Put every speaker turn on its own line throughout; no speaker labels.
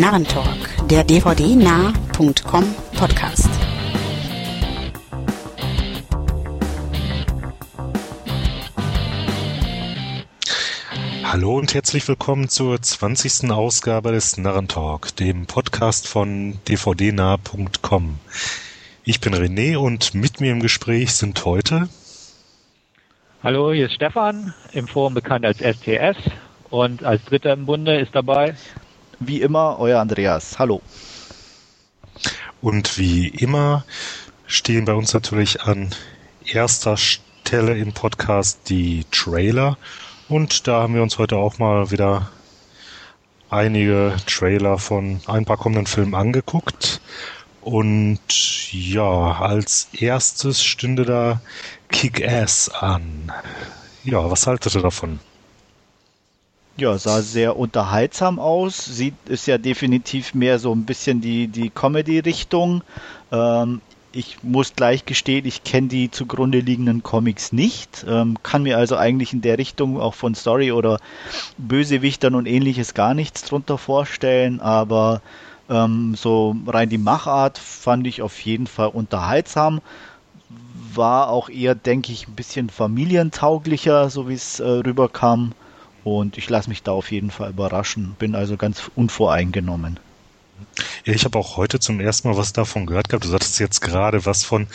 Narrentalk, der dvdnah.com Podcast.
Hallo und herzlich willkommen zur 20. Ausgabe des Narrentalk, dem Podcast von dvdnah.com. Ich bin René und mit mir im Gespräch sind heute
Hallo, hier ist Stefan, im Forum bekannt als STS und als Dritter im Bunde ist dabei
wie immer, euer Andreas. Hallo.
Und wie immer stehen bei uns natürlich an erster Stelle im Podcast die Trailer. Und da haben wir uns heute auch mal wieder einige Trailer von ein paar kommenden Filmen angeguckt. Und ja, als erstes stünde da Kick-Ass an. Ja, was haltet ihr davon?
Ja, sah sehr unterhaltsam aus. Sieht, ist ja definitiv mehr so ein bisschen die, die Comedy-Richtung. Ähm, ich muss gleich gestehen, ich kenne die zugrunde liegenden Comics nicht, ähm, kann mir also eigentlich in der Richtung auch von Story oder Bösewichtern und ähnliches gar nichts drunter vorstellen, aber ähm, so rein die Machart fand ich auf jeden Fall unterhaltsam. War auch eher, denke ich, ein bisschen familientauglicher, so wie es äh, rüberkam. Und ich lasse mich da auf jeden Fall überraschen. Bin also ganz unvoreingenommen.
Ja, ich habe auch heute zum ersten Mal was davon gehört gehabt. Du sagtest jetzt gerade was von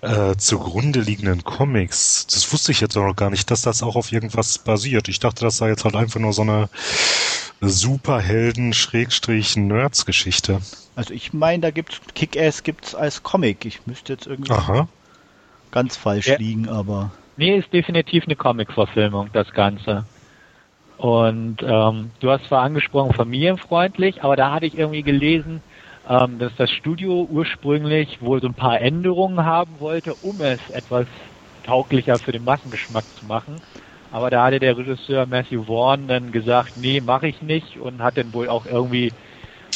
äh, zugrunde liegenden Comics. Das wusste ich jetzt auch noch gar nicht, dass das auch auf irgendwas basiert. Ich dachte, das sei jetzt halt einfach nur so eine Superhelden-Nerds-Geschichte.
Also ich meine, da gibt's Kick-Ass gibt's als Comic. Ich müsste jetzt irgendwie Aha. ganz falsch ja. liegen, aber.
Nee, ist definitiv eine Comic-Verfilmung, das Ganze. Und ähm, du hast zwar angesprochen, familienfreundlich, aber da hatte ich irgendwie gelesen, ähm, dass das Studio ursprünglich wohl so ein paar Änderungen haben wollte, um es etwas tauglicher für den Massengeschmack zu machen. Aber da hatte der Regisseur Matthew Vaughn dann gesagt, nee, mache ich nicht und hat dann wohl auch irgendwie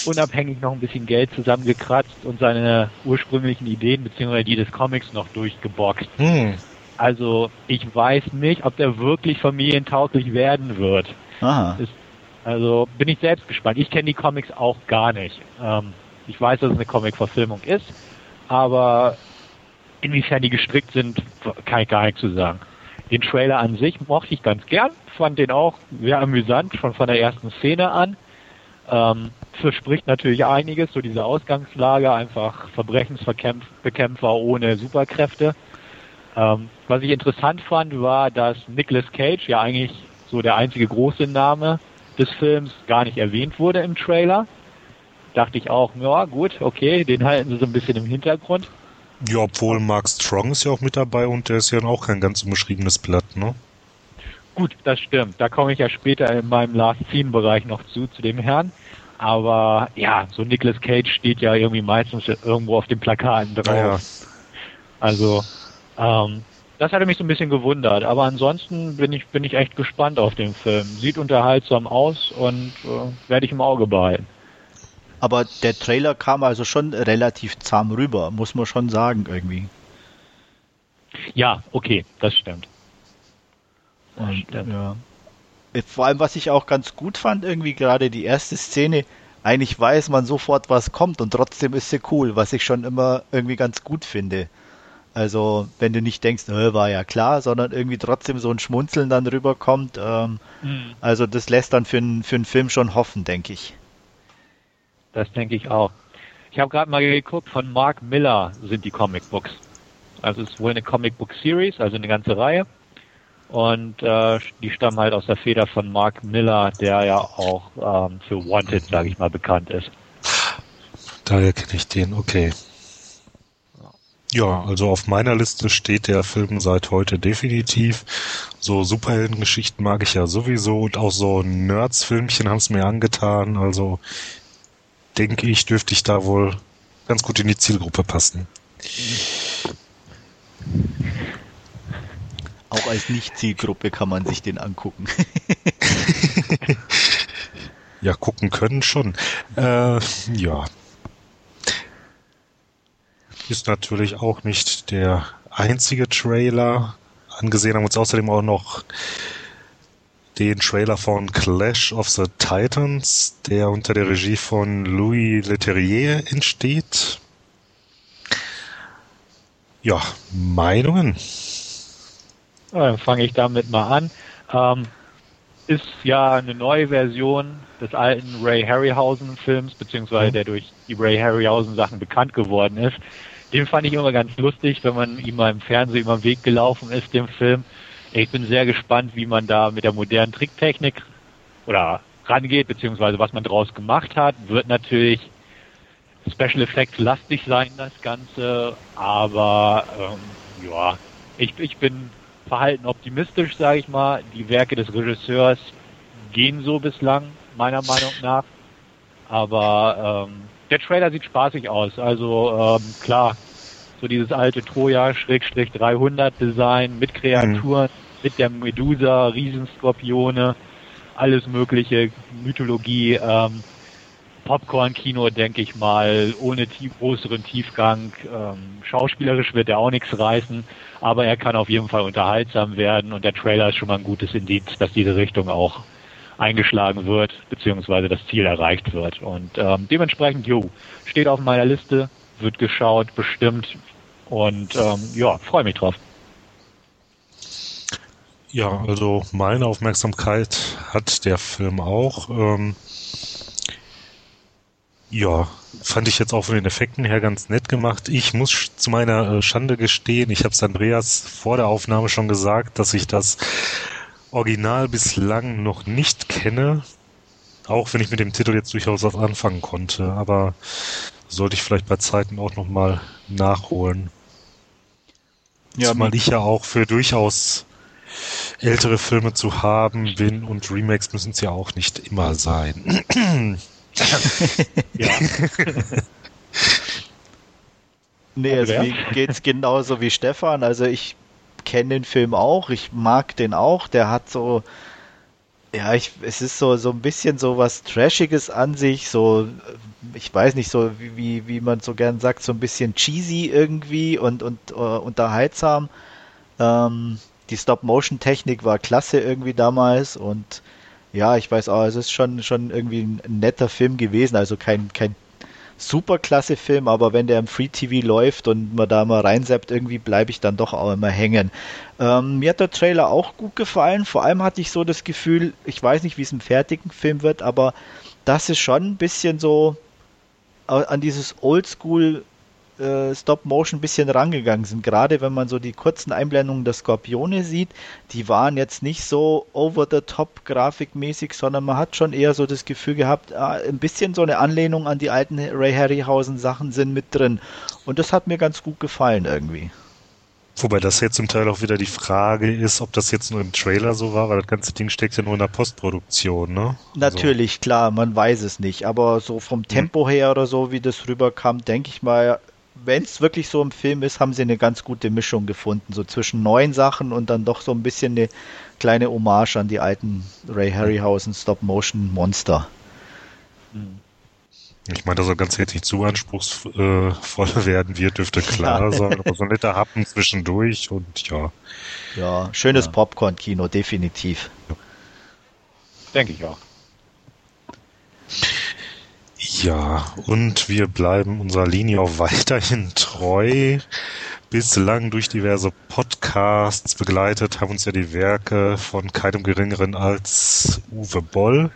unabhängig noch ein bisschen Geld zusammengekratzt und seine ursprünglichen Ideen beziehungsweise die des Comics noch durchgeboxt. Hm. Also ich weiß nicht, ob der wirklich familientauglich werden wird. Aha. Ist, also bin ich selbst gespannt. Ich kenne die Comics auch gar nicht. Ähm, ich weiß, dass es eine Comic-Verfilmung ist, aber inwiefern die gestrickt sind, kann ich gar nicht zu sagen. Den Trailer an sich mochte ich ganz gern, fand den auch sehr amüsant, schon von der ersten Szene an. Ähm, verspricht natürlich einiges, so diese Ausgangslage, einfach Verbrechensbekämpfer ohne Superkräfte. Ähm, was ich interessant fand, war, dass Nicolas Cage, ja eigentlich so der einzige große Name des Films, gar nicht erwähnt wurde im Trailer. Dachte ich auch, ja gut, okay, den halten sie so ein bisschen im Hintergrund.
Ja, obwohl Mark Strong ist ja auch mit dabei und der ist ja auch kein ganz unbeschriebenes Blatt, ne?
Gut, das stimmt. Da komme ich ja später in meinem Last Scene Bereich noch zu, zu dem Herrn. Aber ja, so Nicolas Cage steht ja irgendwie meistens irgendwo auf den Plakaten drauf. Ja. Also ähm, das hatte mich so ein bisschen gewundert, aber ansonsten bin ich, bin ich echt gespannt auf den Film. Sieht unterhaltsam aus und äh, werde ich im Auge behalten.
Aber der Trailer kam also schon relativ zahm rüber, muss man schon sagen, irgendwie.
Ja, okay, das stimmt.
Das und, stimmt. Ja. Vor allem, was ich auch ganz gut fand, irgendwie gerade die erste Szene, eigentlich weiß man sofort, was kommt und trotzdem ist sie cool, was ich schon immer irgendwie ganz gut finde. Also wenn du nicht denkst, war ja klar, sondern irgendwie trotzdem so ein Schmunzeln dann rüberkommt. Ähm, mhm. Also das lässt dann für, einen für einen Film schon hoffen, denke ich.
Das denke ich auch. Ich habe gerade mal geguckt, von Mark Miller sind die Comicbooks. Also es ist wohl eine Comicbook Series, also eine ganze Reihe. Und äh, die stammen halt aus der Feder von Mark Miller, der ja auch ähm, für Wanted, sage ich mal, bekannt ist.
Daher kenne ich den, okay. Ja, also auf meiner Liste steht der Film seit heute definitiv. So Superheldengeschichten mag ich ja sowieso und auch so Nerds-Filmchen haben es mir angetan. Also denke ich, dürfte ich da wohl ganz gut in die Zielgruppe passen.
Auch als Nicht-Zielgruppe kann man sich den angucken.
ja, gucken können schon. Äh, ja, ist natürlich auch nicht der einzige Trailer. Angesehen haben wir uns außerdem auch noch den Trailer von Clash of the Titans, der unter der Regie von Louis Leterrier entsteht. Ja, Meinungen?
dann fange ich damit mal an. Ähm, ist ja eine neue Version des alten Ray Harryhausen Films, beziehungsweise mhm. der durch die Ray Harryhausen Sachen bekannt geworden ist. Den fand ich immer ganz lustig, wenn man ihm mal im Fernsehen über den Weg gelaufen ist, dem Film. Ich bin sehr gespannt, wie man da mit der modernen Tricktechnik oder rangeht, beziehungsweise was man daraus gemacht hat. Wird natürlich Special Effects lastig sein, das Ganze, aber ähm, ja, ich, ich bin verhalten optimistisch, sage ich mal. Die Werke des Regisseurs gehen so bislang, meiner Meinung nach. Aber ähm, der Trailer sieht spaßig aus. Also ähm, klar, so dieses alte Troja-300 Design mit Kreaturen, mhm. mit der Medusa, Riesenskorpione, alles mögliche, Mythologie. Ähm, Popcorn-Kino, denke ich mal, ohne tief, größeren Tiefgang. Ähm, schauspielerisch wird er auch nichts reißen, aber er kann auf jeden Fall unterhaltsam werden und der Trailer ist schon mal ein gutes Indiz, dass diese Richtung auch eingeschlagen wird, beziehungsweise das Ziel erreicht wird. Und ähm, dementsprechend, jo, steht auf meiner Liste, wird geschaut, bestimmt und ähm, ja, freue mich drauf.
Ja, also meine Aufmerksamkeit hat der Film auch. Ähm, ja, fand ich jetzt auch von den Effekten her ganz nett gemacht. Ich muss zu meiner äh, Schande gestehen, ich habe es Andreas vor der Aufnahme schon gesagt, dass ich das Original bislang noch nicht kenne, auch wenn ich mit dem Titel jetzt durchaus was anfangen konnte, aber sollte ich vielleicht bei Zeiten auch nochmal nachholen. Ja, Zumal ich ja auch für durchaus ältere Filme zu haben bin und Remakes müssen es ja auch nicht immer sein.
ja. nee, also mir geht's genauso wie Stefan. Also ich kenne den Film auch, ich mag den auch. Der hat so, ja, ich, es ist so, so ein bisschen so was Trashiges an sich, so, ich weiß nicht, so wie, wie man so gern sagt, so ein bisschen cheesy irgendwie und, und uh, unterhaltsam. Ähm, die Stop-Motion-Technik war klasse irgendwie damals und ja, ich weiß auch, es ist schon, schon irgendwie ein netter Film gewesen, also kein, kein super klasse Film, aber wenn der im Free TV läuft und man da mal reinseppt, irgendwie bleibe ich dann doch auch immer hängen. Ähm, mir hat der Trailer auch gut gefallen. Vor allem hatte ich so das Gefühl, ich weiß nicht, wie es im fertigen Film wird, aber das ist schon ein bisschen so an dieses Oldschool äh, Stop-Motion ein bisschen rangegangen sind. Gerade wenn man so die kurzen Einblendungen der Skorpione sieht, die waren jetzt nicht so over-the-top grafikmäßig, sondern man hat schon eher so das Gefühl gehabt, ah, ein bisschen so eine Anlehnung an die alten Ray Harryhausen Sachen sind mit drin. Und das hat mir ganz gut gefallen irgendwie.
Wobei das jetzt zum Teil auch wieder die Frage ist, ob das jetzt nur im Trailer so war, weil das ganze Ding steckt ja nur in der Postproduktion, ne?
Natürlich, also. klar, man weiß es nicht. Aber so vom Tempo her oder so, wie das rüberkam, denke ich mal, wenn es wirklich so im Film ist, haben sie eine ganz gute Mischung gefunden, so zwischen neuen Sachen und dann doch so ein bisschen eine kleine Hommage an die alten Ray Harryhausen Stop-Motion-Monster.
Hm. Ich meine, dass er ganz jetzt nicht zu anspruchsvoll werden wird, dürfte klar ja. sein, aber so ein netter Happen zwischendurch und ja.
Ja, schönes ja. Popcorn-Kino, definitiv. Ja.
Denke ich auch.
Ja, und wir bleiben unserer Linie auch weiterhin treu. Bislang durch diverse Podcasts begleitet haben uns ja die Werke von keinem Geringeren als Uwe Boll.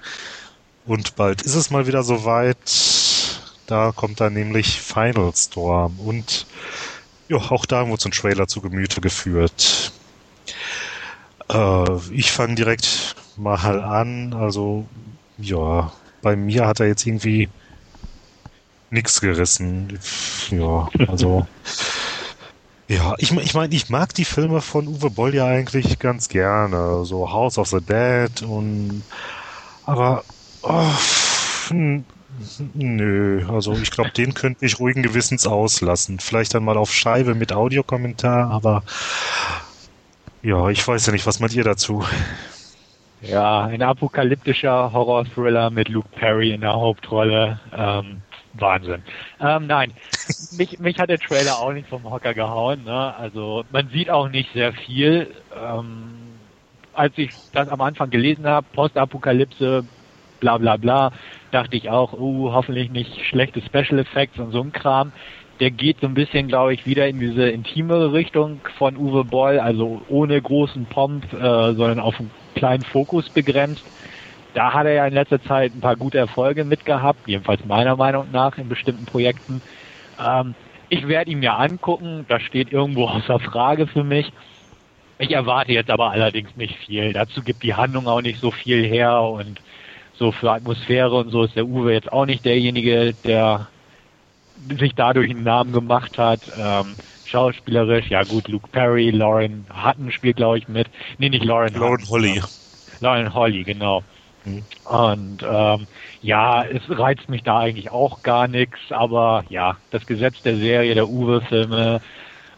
Und bald ist es mal wieder soweit. Da kommt dann nämlich Final Storm. Und ja, auch da haben wir uns einen Trailer zu Gemüte geführt. Äh, ich fange direkt mal an. Also, ja, bei mir hat er jetzt irgendwie nichts gerissen. Ja, also. ja, ich, ich meine, ich mag die Filme von Uwe Boll ja eigentlich ganz gerne. So House of the Dead und. Aber. Oh, nö, also ich glaube, den könnte ich ruhigen Gewissens auslassen. Vielleicht dann mal auf Scheibe mit Audiokommentar, aber. Ja, ich weiß ja nicht, was meint ihr dazu?
Ja, ein apokalyptischer Horror-Thriller mit Luke Perry in der Hauptrolle. Ähm, Wahnsinn. Ähm, nein, mich, mich hat der Trailer auch nicht vom Hocker gehauen. Ne? Also man sieht auch nicht sehr viel. Ähm, als ich das am Anfang gelesen habe, Postapokalypse, bla bla bla, dachte ich auch, uh, hoffentlich nicht schlechte Special Effects und so ein Kram. Der geht so ein bisschen, glaube ich, wieder in diese intimere Richtung von Uwe Boll, also ohne großen Pomp, äh, sondern auf einen kleinen Fokus begrenzt. Da hat er ja in letzter Zeit ein paar gute Erfolge mitgehabt, jedenfalls meiner Meinung nach in bestimmten Projekten. Ähm, ich werde ihn mir angucken, das steht irgendwo außer Frage für mich. Ich erwarte jetzt aber allerdings nicht viel. Dazu gibt die Handlung auch nicht so viel her und so für Atmosphäre und so ist der Uwe jetzt auch nicht derjenige, der sich dadurch einen Namen gemacht hat. Ähm, schauspielerisch, ja gut, Luke Perry, Lauren Hutton spielt, glaube ich, mit. Nee, nicht Lauren
Lauren Holly.
Lauren Holly, genau. Mhm. Und ähm, ja, es reizt mich da eigentlich auch gar nichts, aber ja, das Gesetz der Serie, der Uwe-Filme,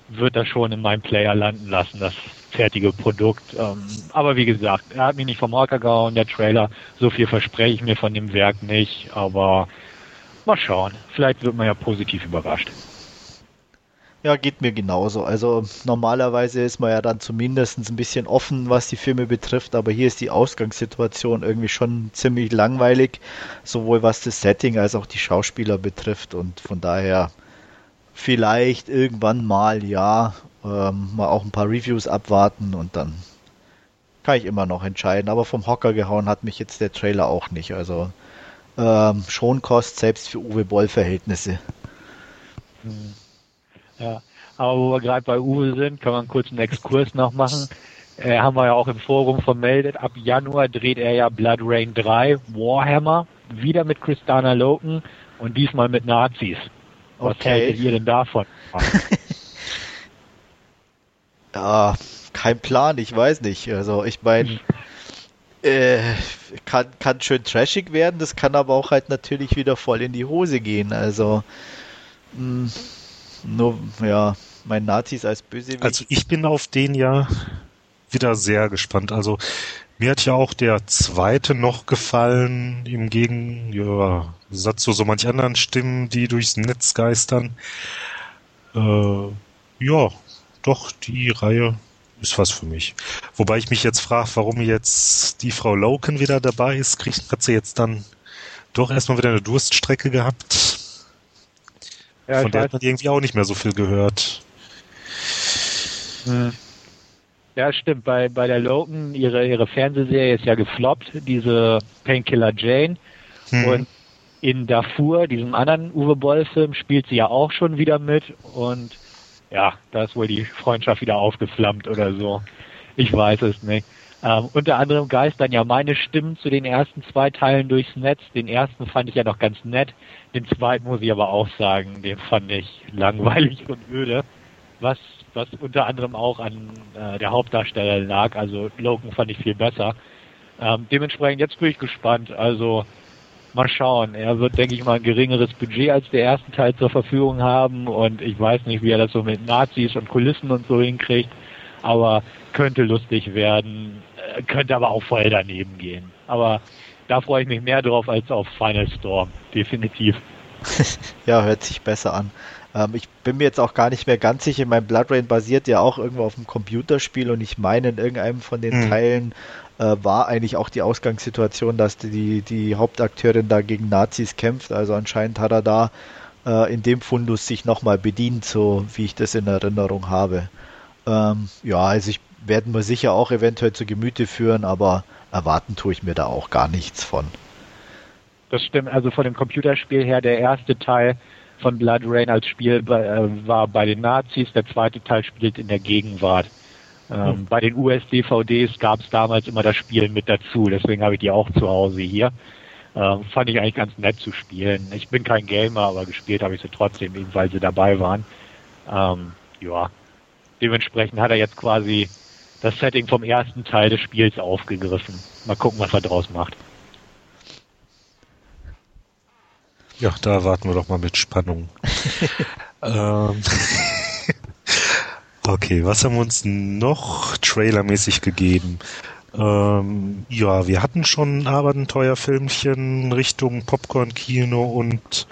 wird das schon in meinem Player landen lassen, das fertige Produkt. Ähm, aber wie gesagt, er hat mich nicht vom Hocker gehauen, der Trailer. So viel verspreche ich mir von dem Werk nicht, aber mal schauen. Vielleicht wird man ja positiv überrascht.
Ja, geht mir genauso. Also normalerweise ist man ja dann zumindest ein bisschen offen, was die Filme betrifft, aber hier ist die Ausgangssituation irgendwie schon ziemlich langweilig, sowohl was das Setting als auch die Schauspieler betrifft und von daher vielleicht irgendwann mal ja, ähm, mal auch ein paar Reviews abwarten und dann kann ich immer noch entscheiden. Aber vom Hocker gehauen hat mich jetzt der Trailer auch nicht. Also ähm, Schonkost selbst für Uwe Boll Verhältnisse.
Hm. Ja, aber wo wir gerade bei Uwe sind, kann man kurz einen Exkurs noch machen. Äh, haben wir ja auch im Forum vermeldet. Ab Januar dreht er ja Blood Rain 3 Warhammer wieder mit Christana Loken und diesmal mit Nazis. Was okay. haltet ihr denn davon?
ja, kein Plan, ich weiß nicht. Also ich meine, mhm. äh, kann, kann schön trashig werden, das kann aber auch halt natürlich wieder voll in die Hose gehen. Also mh, hm, nur, ja, mein Nazis als Bösewicht.
Also ich bin auf den ja wieder sehr gespannt. Also mir hat ja auch der zweite noch gefallen, im Gegensatz zu so manch anderen Stimmen, die durchs Netz geistern. Äh, ja, doch, die Reihe ist was für mich. Wobei ich mich jetzt frage, warum jetzt die Frau Loken wieder dabei ist. Kriegt, hat sie jetzt dann doch erstmal wieder eine Durststrecke gehabt? Ja, Von der hat man irgendwie auch nicht mehr so viel gehört.
Hm. Ja, stimmt. Bei, bei der Loken, ihre, ihre Fernsehserie ist ja gefloppt, diese Painkiller Jane. Hm. Und in Darfur, diesem anderen Uwe Boll-Film, spielt sie ja auch schon wieder mit. Und ja, da ist wohl die Freundschaft wieder aufgeflammt oder so. Ich weiß es nicht. Ähm, unter anderem geistern ja meine Stimmen zu den ersten zwei Teilen durchs Netz. Den ersten fand ich ja noch ganz nett. Den zweiten muss ich aber auch sagen, den fand ich langweilig und öde. Was, was unter anderem auch an äh, der Hauptdarsteller lag. Also Logan fand ich viel besser. Ähm, dementsprechend jetzt bin ich gespannt. Also mal schauen. Er wird, denke ich mal, ein geringeres Budget als der erste Teil zur Verfügung haben und ich weiß nicht, wie er das so mit Nazis und Kulissen und so hinkriegt, aber könnte lustig werden. Äh, könnte aber auch voll daneben gehen. Aber da freue ich mich mehr drauf als auf Final Storm. Definitiv.
ja, hört sich besser an. Ähm, ich bin mir jetzt auch gar nicht mehr ganz sicher. Mein Blood Rain basiert ja auch irgendwo auf einem Computerspiel und ich meine, in irgendeinem von den mhm. Teilen äh, war eigentlich auch die Ausgangssituation, dass die, die Hauptakteurin da gegen Nazis kämpft. Also anscheinend hat er da äh, in dem Fundus sich nochmal bedient, so wie ich das in Erinnerung habe. Ähm, ja, also ich werden wir sicher auch eventuell zu Gemüte führen, aber erwarten tue ich mir da auch gar nichts von.
Das stimmt, also von dem Computerspiel her, der erste Teil von Blood Rain als Spiel äh, war bei den Nazis, der zweite Teil spielt in der Gegenwart. Ähm, hm. Bei den US-DVDs gab es damals immer das Spiel mit dazu, deswegen habe ich die auch zu Hause hier. Ähm, fand ich eigentlich ganz nett zu spielen. Ich bin kein Gamer, aber gespielt habe ich sie trotzdem, eben weil sie dabei waren. Ähm, ja, dementsprechend hat er jetzt quasi das Setting vom ersten Teil des Spiels aufgegriffen. Mal gucken, was er draus macht.
Ja, da warten wir doch mal mit Spannung. ähm, okay, was haben wir uns noch trailermäßig gegeben? Ähm, ja, wir hatten schon ein Abenteuerfilmchen Richtung Popcorn-Kino und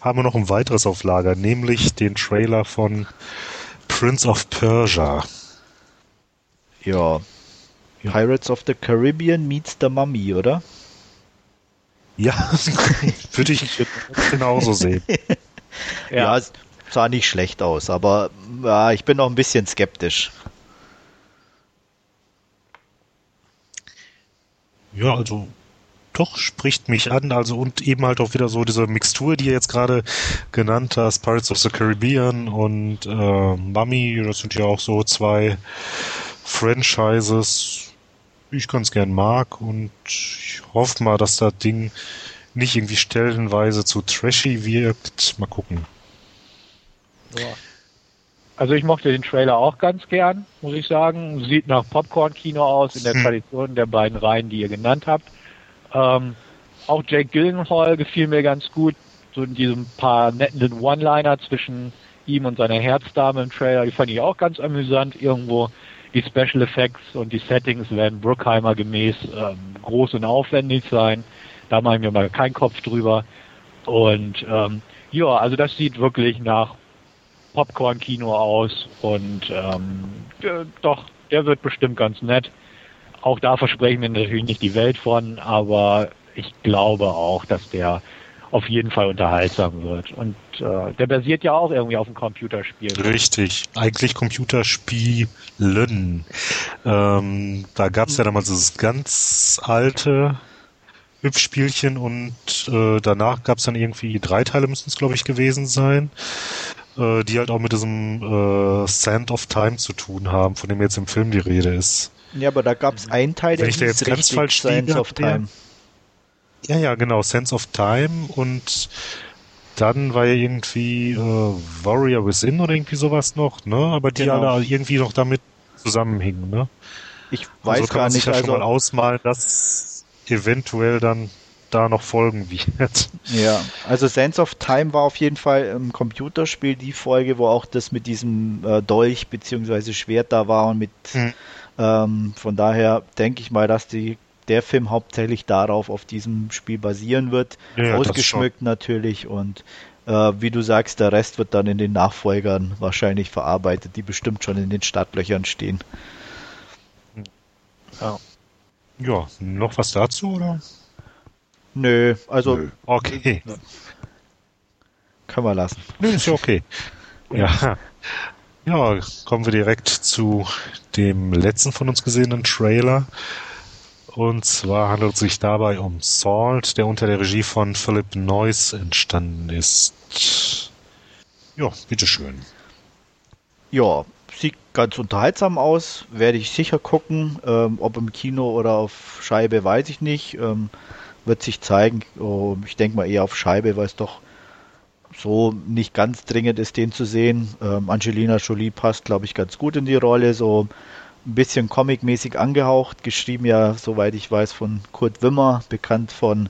haben wir noch ein weiteres auf Lager, nämlich den Trailer von Prince of Persia.
Ja. Pirates of the Caribbean meets the Mummy, oder?
Ja, würde ich genauso sehen.
ja. ja, sah nicht schlecht aus, aber ja, ich bin noch ein bisschen skeptisch.
Ja, also doch spricht mich an, also und eben halt auch wieder so diese Mixtur, die ihr jetzt gerade genannt hast, Pirates of the Caribbean und äh, Mummy, das sind ja auch so zwei Franchises, die ich ganz gern mag und ich hoffe mal, dass das Ding nicht irgendwie stellenweise zu trashy wirkt. Mal gucken.
Ja. Also ich mochte den Trailer auch ganz gern, muss ich sagen. Sieht nach Popcorn-Kino aus, in der hm. Tradition der beiden Reihen, die ihr genannt habt. Ähm, auch Jake Gyllenhaal gefiel mir ganz gut. So in diesem paar netten One-Liner zwischen ihm und seiner Herzdame im Trailer, die fand ich auch ganz amüsant. Irgendwo die Special Effects und die Settings werden Bruckheimer gemäß ähm, groß und aufwendig sein. Da mache ich mir mal keinen Kopf drüber. Und ähm, ja, also das sieht wirklich nach Popcorn-Kino aus und ähm, doch, der wird bestimmt ganz nett. Auch da versprechen wir natürlich nicht die Welt von, aber ich glaube auch, dass der auf jeden Fall unterhaltsam wird. Und äh, der basiert ja auch irgendwie auf einem Computerspiel.
Richtig, eigentlich Computerspielen. Ähm, da gab es ja damals das ganz alte Hübschspielchen und äh, danach gab es dann irgendwie drei Teile, müssen es glaube ich gewesen sein, äh, die halt auch mit diesem äh, Sand of Time zu tun haben, von dem jetzt im Film die Rede ist.
Ja, aber da gab es einen Teil,
der Wenn ich da jetzt ganz falsch Sense of Time. Ja, ja, genau, Sense of Time und dann war ja irgendwie äh, Warrior Within oder irgendwie sowas noch, ne? Aber die genau. alle irgendwie noch damit zusammenhingen, ne?
Ich also weiß also kann gar man sich nicht,
ja
also
schon mal ausmalen, dass eventuell dann da noch folgen wird.
Ja, also Sense of Time war auf jeden Fall im Computerspiel die Folge, wo auch das mit diesem äh, Dolch bzw. Schwert da war und mit hm. Ähm, von daher denke ich mal, dass die der Film hauptsächlich darauf auf diesem Spiel basieren wird, ja, ausgeschmückt natürlich und äh, wie du sagst, der Rest wird dann in den Nachfolgern wahrscheinlich verarbeitet, die bestimmt schon in den Startlöchern stehen.
Ja. Ja, noch was dazu oder?
Nö, also. Nö.
Okay.
Können wir lassen.
Nö, ist ja okay. Ja. Ja, kommen wir direkt zu dem letzten von uns gesehenen Trailer. Und zwar handelt es sich dabei um Salt, der unter der Regie von Philip Noyce entstanden ist. Ja, bitteschön.
Ja, sieht ganz unterhaltsam aus, werde ich sicher gucken. Ähm, ob im Kino oder auf Scheibe, weiß ich nicht. Ähm, wird sich zeigen. Oh, ich denke mal eher auf Scheibe, weil es doch so nicht ganz dringend ist, den zu sehen. Ähm, Angelina Jolie passt, glaube ich, ganz gut in die Rolle. So ein bisschen comic-mäßig angehaucht, geschrieben ja, soweit ich weiß, von Kurt Wimmer, bekannt von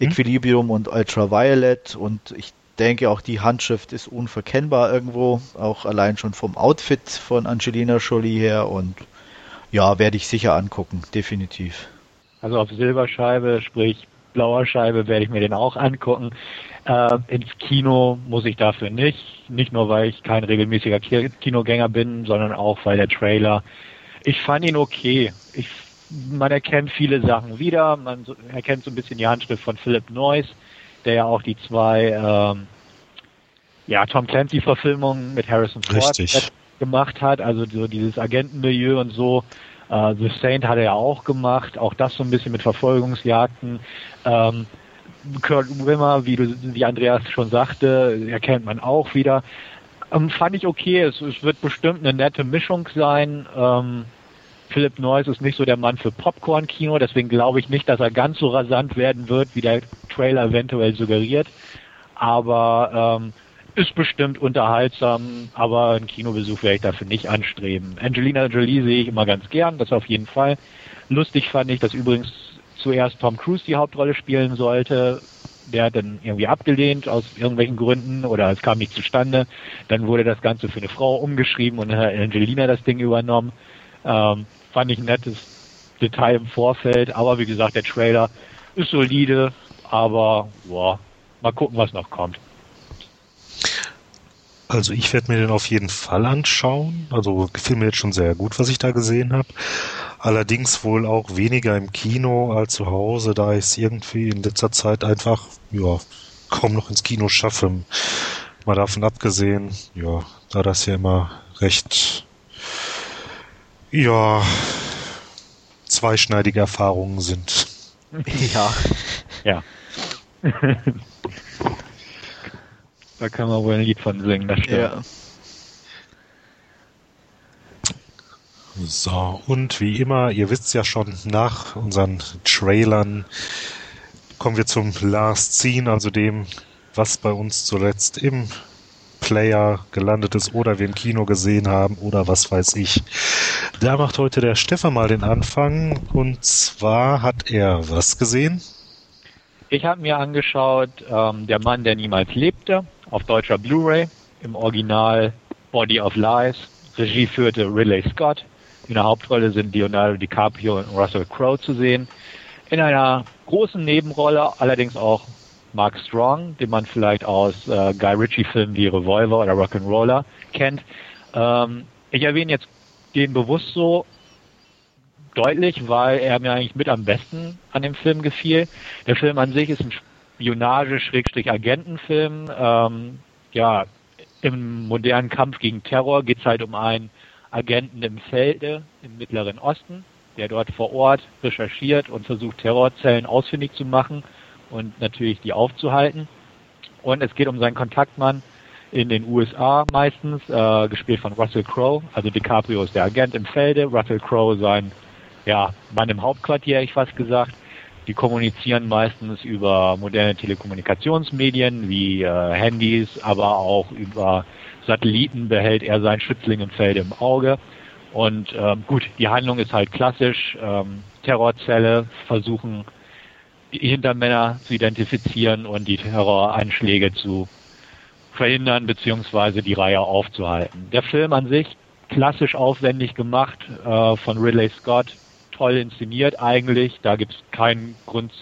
hm? Equilibrium und Ultraviolet und ich denke auch die Handschrift ist unverkennbar irgendwo, auch allein schon vom Outfit von Angelina Jolie her und ja, werde ich sicher angucken, definitiv.
Also auf Silberscheibe, sprich blauer Scheibe, werde ich mir den auch angucken. Äh, ins Kino muss ich dafür nicht, nicht nur weil ich kein regelmäßiger Kinogänger bin, sondern auch weil der Trailer ich fand ihn okay. Ich, man erkennt viele Sachen wieder. Man erkennt so ein bisschen die Handschrift von Philip Noyce, der ja auch die zwei ähm, ja, Tom Clancy-Verfilmungen mit Harrison Ford gemacht hat. Also so dieses Agentenmilieu und so. Uh, The Saint hat er ja auch gemacht. Auch das so ein bisschen mit Verfolgungsjagden. Ähm, Kurt Wimmer, wie, du, wie Andreas schon sagte, erkennt man auch wieder. Ähm, fand ich okay. Es, es, wird bestimmt eine nette Mischung sein. Ähm, Philip Noyce ist nicht so der Mann für Popcorn-Kino, deswegen glaube ich nicht, dass er ganz so rasant werden wird, wie der Trailer eventuell suggeriert. Aber ähm, ist bestimmt unterhaltsam, aber einen Kinobesuch werde ich dafür nicht anstreben. Angelina Jolie sehe ich immer ganz gern, das auf jeden Fall. Lustig fand ich, dass übrigens zuerst Tom Cruise die Hauptrolle spielen sollte der dann irgendwie abgelehnt aus irgendwelchen Gründen oder es kam nicht zustande. Dann wurde das Ganze für eine Frau umgeschrieben und dann hat Angelina das Ding übernommen. Ähm, fand ich ein nettes Detail im Vorfeld, aber wie gesagt, der Trailer ist solide, aber boah, mal gucken, was noch kommt.
Also ich werde mir den auf jeden Fall anschauen. Also gefiel mir jetzt schon sehr gut, was ich da gesehen habe. Allerdings wohl auch weniger im Kino als zu Hause, da ich es irgendwie in letzter Zeit einfach, ja, kaum noch ins Kino schaffe. Mal davon abgesehen, ja, da das ja immer recht, ja, zweischneidige Erfahrungen sind.
Ja.
Ja. da kann man wohl ein Lied von singen, das stimmt.
Ja.
So, und wie immer, ihr wisst ja schon, nach unseren Trailern kommen wir zum Last Scene, also dem, was bei uns zuletzt im Player gelandet ist oder wir im Kino gesehen haben oder was weiß ich. Da macht heute der Stefan mal den Anfang und zwar hat er was gesehen?
Ich habe mir angeschaut, ähm, Der Mann, der niemals lebte, auf deutscher Blu-ray, im Original Body of Lies. Regie führte Ridley Scott. In der Hauptrolle sind Leonardo DiCaprio und Russell Crowe zu sehen. In einer großen Nebenrolle allerdings auch Mark Strong, den man vielleicht aus äh, Guy Ritchie-Filmen wie Revolver oder Rock'n'Roller kennt. Ähm, ich erwähne jetzt den bewusst so deutlich, weil er mir eigentlich mit am besten an dem Film gefiel. Der Film an sich ist ein Spionage-Agentenfilm. Ähm, ja, im modernen Kampf gegen Terror geht es halt um einen Agenten im Felde im Mittleren Osten, der dort vor Ort recherchiert und versucht, Terrorzellen ausfindig zu machen und natürlich die aufzuhalten. Und es geht um seinen Kontaktmann in den USA meistens, äh, gespielt von Russell Crowe. Also DiCaprio ist der Agent im Felde, Russell Crowe sein ja, Mann im Hauptquartier, ich fast gesagt. Die kommunizieren meistens über moderne Telekommunikationsmedien wie äh, Handys, aber auch über Satelliten behält er seinen Schützling im Feld im Auge. Und ähm, gut, die Handlung ist halt klassisch. Ähm, Terrorzelle versuchen die Hintermänner zu identifizieren und die Terroranschläge zu verhindern beziehungsweise die Reihe aufzuhalten. Der Film an sich klassisch aufwendig gemacht äh, von Ridley Scott, toll inszeniert eigentlich. Da gibt es keinen Grund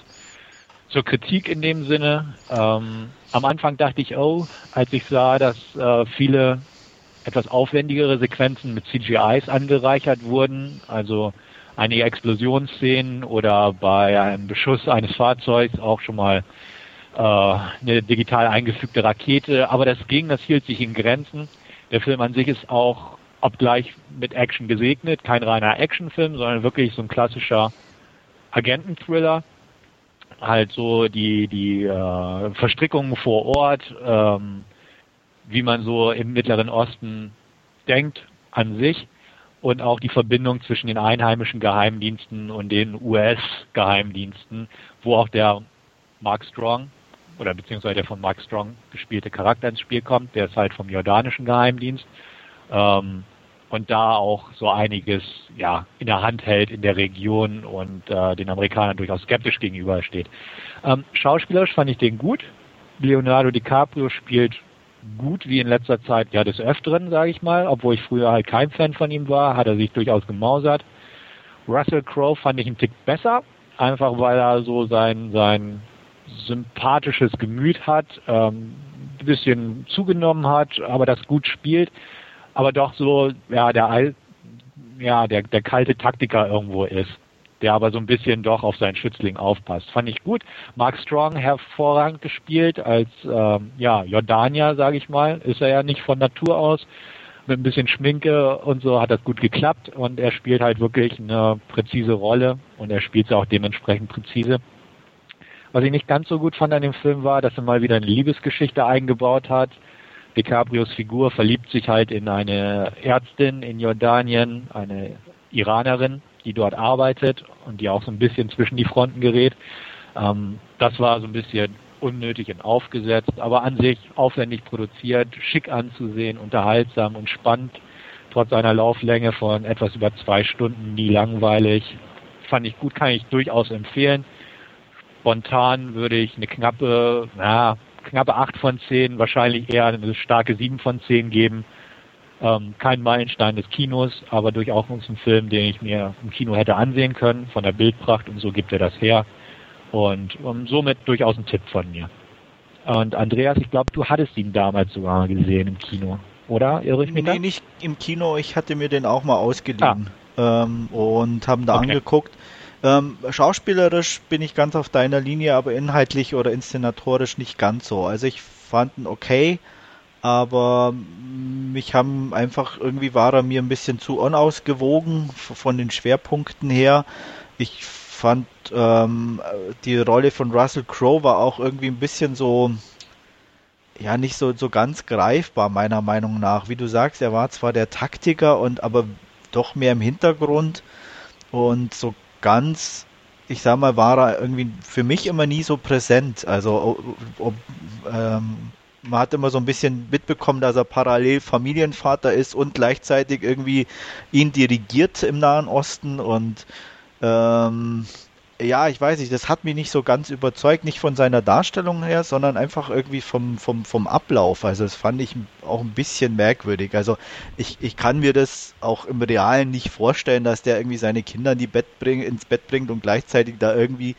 zur Kritik in dem Sinne. Ähm, am Anfang dachte ich, oh, als ich sah, dass äh, viele etwas aufwendigere Sequenzen mit CGIs angereichert wurden, also einige Explosionsszenen oder bei einem Beschuss eines Fahrzeugs auch schon mal äh, eine digital eingefügte Rakete, aber das ging, das hielt sich in Grenzen. Der Film an sich ist auch, obgleich mit Action gesegnet, kein reiner Actionfilm, sondern wirklich so ein klassischer Agententhriller. Halt so die, die äh, Verstrickungen vor Ort, ähm, wie man so im Mittleren Osten denkt an sich. Und auch die Verbindung zwischen den einheimischen Geheimdiensten und den US-Geheimdiensten, wo auch der Mark Strong oder beziehungsweise der von Mark Strong gespielte Charakter ins Spiel kommt, der ist halt vom jordanischen Geheimdienst. Ähm, und da auch so einiges ja in der Hand hält in der Region und äh, den Amerikanern durchaus skeptisch gegenübersteht. Ähm, schauspielerisch fand ich den gut. Leonardo DiCaprio spielt gut wie in letzter Zeit ja des Öfteren, sage ich mal, obwohl ich früher halt kein Fan von ihm war, hat er sich durchaus gemausert. Russell Crowe fand ich einen Tick besser, einfach weil er so sein sein sympathisches Gemüt hat, ähm, ein bisschen zugenommen hat, aber das gut spielt aber doch so, ja, der, ja, der, der kalte Taktiker irgendwo ist, der aber so ein bisschen doch auf seinen Schützling aufpasst. Fand ich gut. Mark Strong hervorragend gespielt als, ähm, ja, Jordanier, sage ich mal, ist er ja nicht von Natur aus. Mit ein bisschen Schminke und so hat das gut geklappt und er spielt halt wirklich eine präzise Rolle und er spielt sie auch dementsprechend präzise. Was ich nicht ganz so gut fand an dem Film war, dass er mal wieder eine Liebesgeschichte eingebaut hat DiCaprios Figur verliebt sich halt in eine Ärztin in Jordanien, eine Iranerin, die dort arbeitet und die auch so ein bisschen zwischen die Fronten gerät. Ähm, das war so ein bisschen unnötig und aufgesetzt, aber an sich aufwendig produziert, schick anzusehen, unterhaltsam und spannend, trotz einer Lauflänge von etwas über zwei Stunden, nie langweilig. Fand ich gut, kann ich durchaus empfehlen. Spontan würde ich eine knappe, na, knappe 8 von 10, wahrscheinlich eher eine starke 7 von 10 geben. Ähm, kein Meilenstein des Kinos, aber durchaus ein Film, den ich mir im Kino hätte ansehen können, von der Bildpracht und so gibt er das her. Und um, ähm, somit durchaus ein Tipp von mir. Und Andreas, ich glaube, du hattest ihn damals sogar gesehen im Kino, oder? Irre ich mich
nee, da? nicht im Kino, ich hatte mir den auch mal ausgeliehen. ähm, und haben da
Okay.
angeguckt. Ähm, schauspielerisch bin ich ganz auf deiner Linie, aber inhaltlich oder inszenatorisch nicht ganz so. Also ich fand ihn okay, aber mich haben einfach irgendwie war er mir ein bisschen zu unausgewogen von den Schwerpunkten her. Ich fand ähm, die Rolle von Russell Crowe war auch irgendwie ein bisschen so ja nicht so so ganz greifbar meiner Meinung nach. Wie du sagst, er war zwar der Taktiker und aber doch mehr im Hintergrund und so ganz ich sag mal, war er irgendwie für mich immer nie so präsent. Also ob, ähm, man hat immer so ein bisschen mitbekommen, dass er parallel Familienvater ist und gleichzeitig irgendwie ihn dirigiert im Nahen Osten und ähm, ja, ich weiß nicht, das hat mich nicht so ganz überzeugt, nicht von seiner Darstellung her, sondern einfach irgendwie vom, vom, vom Ablauf. Also das fand ich auch ein bisschen merkwürdig. Also ich, ich kann mir das auch im Realen nicht vorstellen, dass der irgendwie seine Kinder in Bett bring, ins Bett bringt und gleichzeitig da irgendwie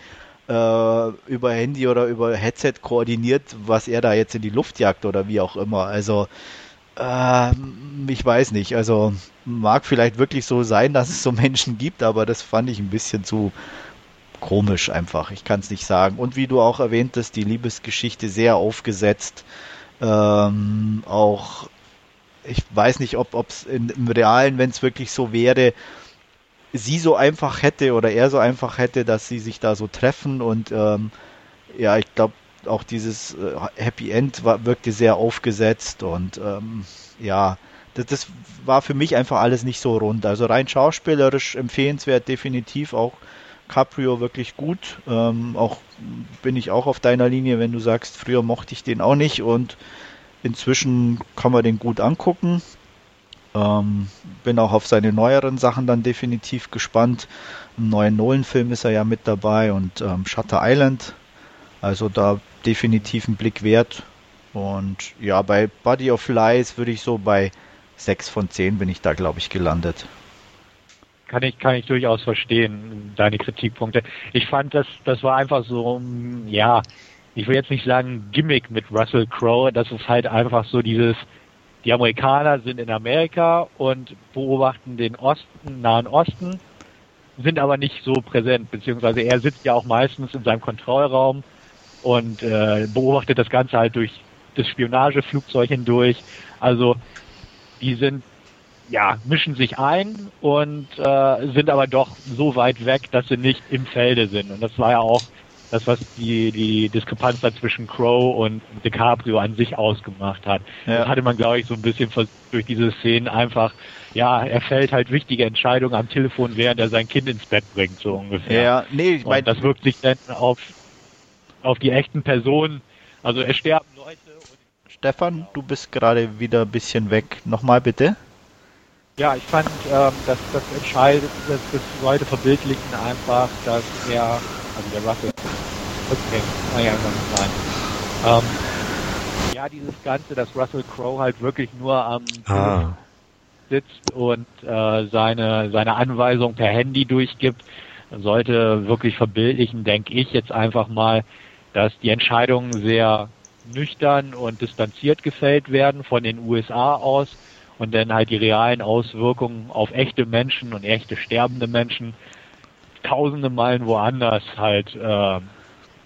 äh, über Handy oder über Headset koordiniert, was er da jetzt in die Luft jagt oder wie auch immer. Also ähm, ich weiß nicht. Also mag vielleicht wirklich so sein, dass es so Menschen gibt, aber das fand ich ein bisschen zu komisch einfach. Ich kann es nicht sagen. Und wie du auch erwähntest, die Liebesgeschichte sehr aufgesetzt. Ähm, auch ich weiß nicht, ob es im Realen, wenn es wirklich so wäre, sie so einfach hätte oder er so einfach hätte, dass sie sich da so treffen und ähm, ja, ich glaube auch dieses äh, Happy End war, wirkte sehr aufgesetzt und ähm, ja, das, das war für mich einfach alles nicht so rund. Also rein schauspielerisch empfehlenswert, definitiv auch Caprio wirklich gut. Ähm, auch bin ich auch auf deiner Linie, wenn du sagst, früher mochte ich den auch nicht und inzwischen kann man den gut angucken. Ähm, bin auch auf seine neueren Sachen dann definitiv gespannt. Im neuen Nolan-Film ist er ja mit dabei und ähm, Shutter Island. Also da definitiv ein Blick wert. Und ja, bei Body of Lies würde ich so bei 6 von 10 bin ich da, glaube ich, gelandet.
Kann ich, kann ich durchaus verstehen, deine Kritikpunkte. Ich fand, das, das war einfach so, ja, ich will jetzt nicht sagen Gimmick mit Russell Crowe, das ist halt einfach so dieses, die Amerikaner sind in Amerika und beobachten den Osten, Nahen Osten, sind aber nicht so präsent, beziehungsweise er sitzt ja auch meistens in seinem Kontrollraum und äh, beobachtet das Ganze halt durch das Spionageflugzeug hindurch. Also die sind ja mischen sich ein und äh, sind aber doch so weit weg, dass sie nicht im Felde sind. Und das war ja auch das, was die die Diskrepanz da zwischen Crow und DiCaprio an sich ausgemacht hat.
Ja.
Das hatte man, glaube ich, so ein bisschen versucht, durch diese Szenen einfach, ja, er fällt halt wichtige Entscheidungen am Telefon, während er sein Kind ins Bett bringt, so ungefähr.
Ja, nee, ich
Und
meine,
das wirkt sich dann auf, auf die echten Personen. Also es sterben Leute und
Stefan, du bist gerade wieder ein bisschen weg. Nochmal bitte.
Ja, ich fand, ähm, dass das entscheidet, dass das Leute verbildlichen einfach, dass er, also der Russell, okay, naja, kann nicht sein. Ähm, ja, dieses Ganze, dass Russell Crowe halt wirklich nur am
Ah,
sitzt und äh, seine, seine Anweisung per Handy durchgibt, sollte wirklich verbildlichen, denke ich jetzt einfach mal, dass die Entscheidungen sehr nüchtern und distanziert gefällt werden von den USA aus und dann halt die realen Auswirkungen auf echte Menschen und echte sterbende Menschen tausende Meilen woanders halt äh,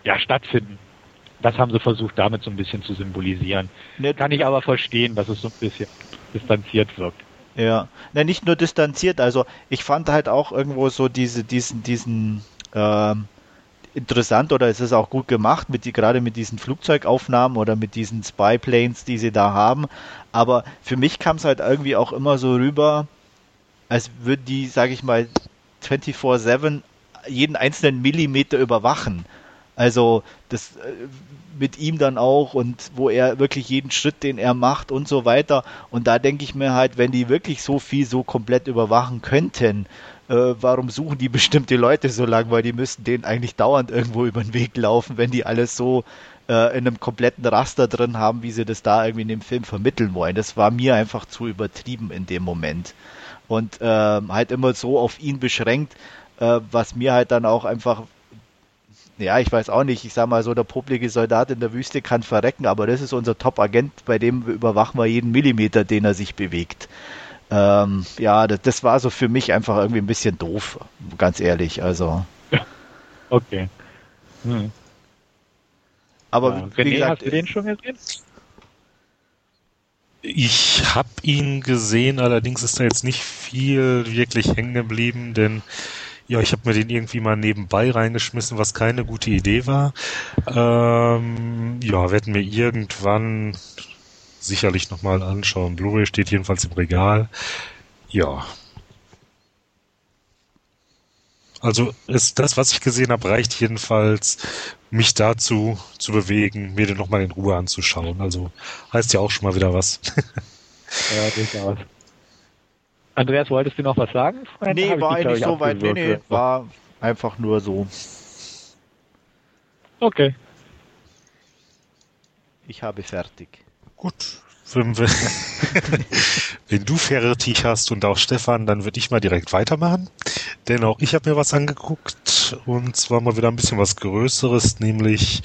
ja stattfinden. Das haben sie versucht damit so ein bisschen zu symbolisieren.
Ne,
Kann ich aber verstehen, dass es so ein bisschen distanziert wirkt.
Ja, ne, nicht nur distanziert, also ich fand halt auch irgendwo so diese, diesen, diesen ähm, interessant oder es ist auch gut gemacht, mit die, gerade mit diesen Flugzeugaufnahmen oder mit diesen Spy-Planes, die sie da haben. Aber für mich kam es halt irgendwie auch immer so rüber, als würden die, sage ich mal, 24-7 jeden einzelnen Millimeter überwachen. Also das äh, mit ihm dann auch und wo er wirklich jeden Schritt, den er macht und so weiter. Und da denke ich mir halt, wenn die wirklich so viel so komplett überwachen könnten, äh, warum suchen die bestimmte Leute so lang? Weil die müssten denen eigentlich dauernd irgendwo über den Weg laufen, wenn die alles so äh, in einem kompletten Raster drin haben, wie sie das da irgendwie in dem Film vermitteln wollen. Das war mir einfach zu übertrieben in dem Moment. Und ähm, halt immer so auf ihn beschränkt, äh, was mir halt dann auch einfach ja, ich weiß auch nicht. Ich sag mal so, der publige Soldat in der Wüste kann verrecken, aber das ist unser Top-Agent, bei dem überwachen wir jeden Millimeter, den er sich bewegt. Ähm, ja, das, das war so für mich einfach irgendwie ein bisschen doof, ganz ehrlich. Also.
Okay. Hm.
Aber
Ja,
wie
René,
gesagt,
hast du den schon gesehen?
Ich habe ihn gesehen, allerdings ist da jetzt nicht viel wirklich hängen geblieben, denn ja, ich habe mir den irgendwie mal nebenbei reingeschmissen, was keine gute Idee war. Ähm, ja, werden wir irgendwann sicherlich nochmal anschauen. Blu-ray steht jedenfalls im Regal. Ja. Also ist das, was ich gesehen habe, reicht jedenfalls, mich dazu zu bewegen, mir den nochmal in Ruhe anzuschauen. Also heißt ja auch schon mal wieder was.
Ja, durchaus. Andreas, wolltest du noch was sagen? Vorhin
nee, war eigentlich
ich,
so weit. Nee, nee, war einfach nur so.
Okay.
Ich habe fertig.
Gut. Wenn, wir, wenn du fertig hast und auch Stefan, dann würde ich mal direkt weitermachen. Denn auch ich habe mir was angeguckt und zwar mal wieder ein bisschen was Größeres, nämlich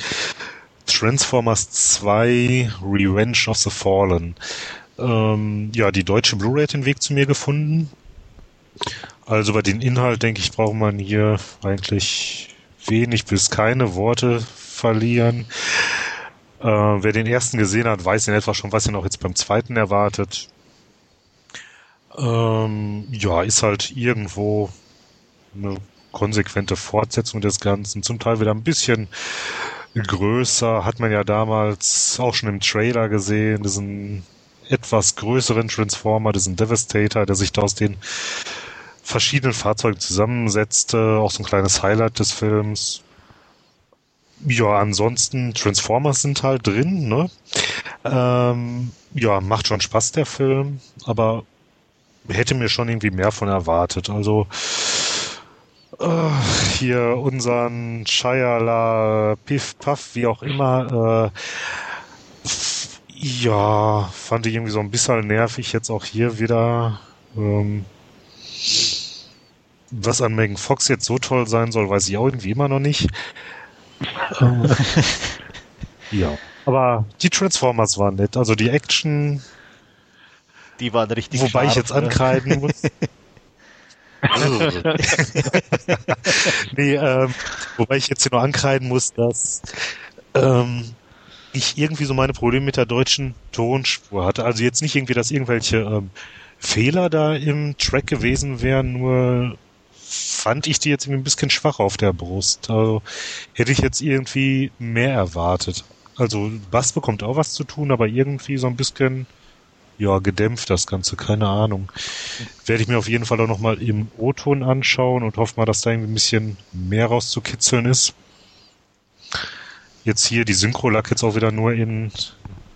Transformers 2 Revenge of the Fallen. Ähm, ja, die deutsche Blu-ray hat den Weg zu mir gefunden. Also bei den Inhalt, denke ich, braucht man hier eigentlich wenig bis keine Worte verlieren. Äh, wer den ersten gesehen hat, weiß in etwa schon, was ihn auch jetzt beim zweiten erwartet. Ähm, ja, ist halt irgendwo eine konsequente Fortsetzung des Ganzen. Zum Teil wieder ein bisschen größer. Hat man ja damals auch schon im Trailer gesehen. Diesen etwas größeren Transformer, diesen Devastator, der sich da aus den verschiedenen Fahrzeugen zusammensetzte. Auch so ein kleines Highlight des Films. Ja, ansonsten Transformers sind halt drin, ne? Ähm, ja, macht schon Spaß der Film, aber hätte mir schon irgendwie mehr von erwartet. Also äh, hier unseren Shia Piff Puff, wie auch immer, äh, ja, fand ich irgendwie so ein bisschen nervig jetzt auch hier wieder. Ähm, was an Megan Fox jetzt so toll sein soll, weiß ich auch irgendwie immer noch nicht. Ähm, ja. Aber die Transformers waren nett. Also die Action,
Die waren richtig
wobei ich
scharf,
jetzt
ne?
ankreiden muss. nee, ähm, wobei ich jetzt hier nur ankreiden muss, dass ähm, ich irgendwie so meine Probleme mit der deutschen Tonspur hatte. Also jetzt nicht irgendwie, dass irgendwelche ähm, Fehler da im Track gewesen wären, nur fand ich die jetzt irgendwie ein bisschen schwach auf der Brust. Also hätte ich jetzt irgendwie mehr erwartet. Also Bass bekommt auch was zu tun, aber irgendwie so ein bisschen ja, gedämpft das Ganze, keine Ahnung. Werde ich mir auf jeden Fall auch nochmal im O-Ton anschauen und hoffe mal, dass da irgendwie ein bisschen mehr rauszukitzeln ist. Jetzt hier, die Synchro lag jetzt auch wieder nur in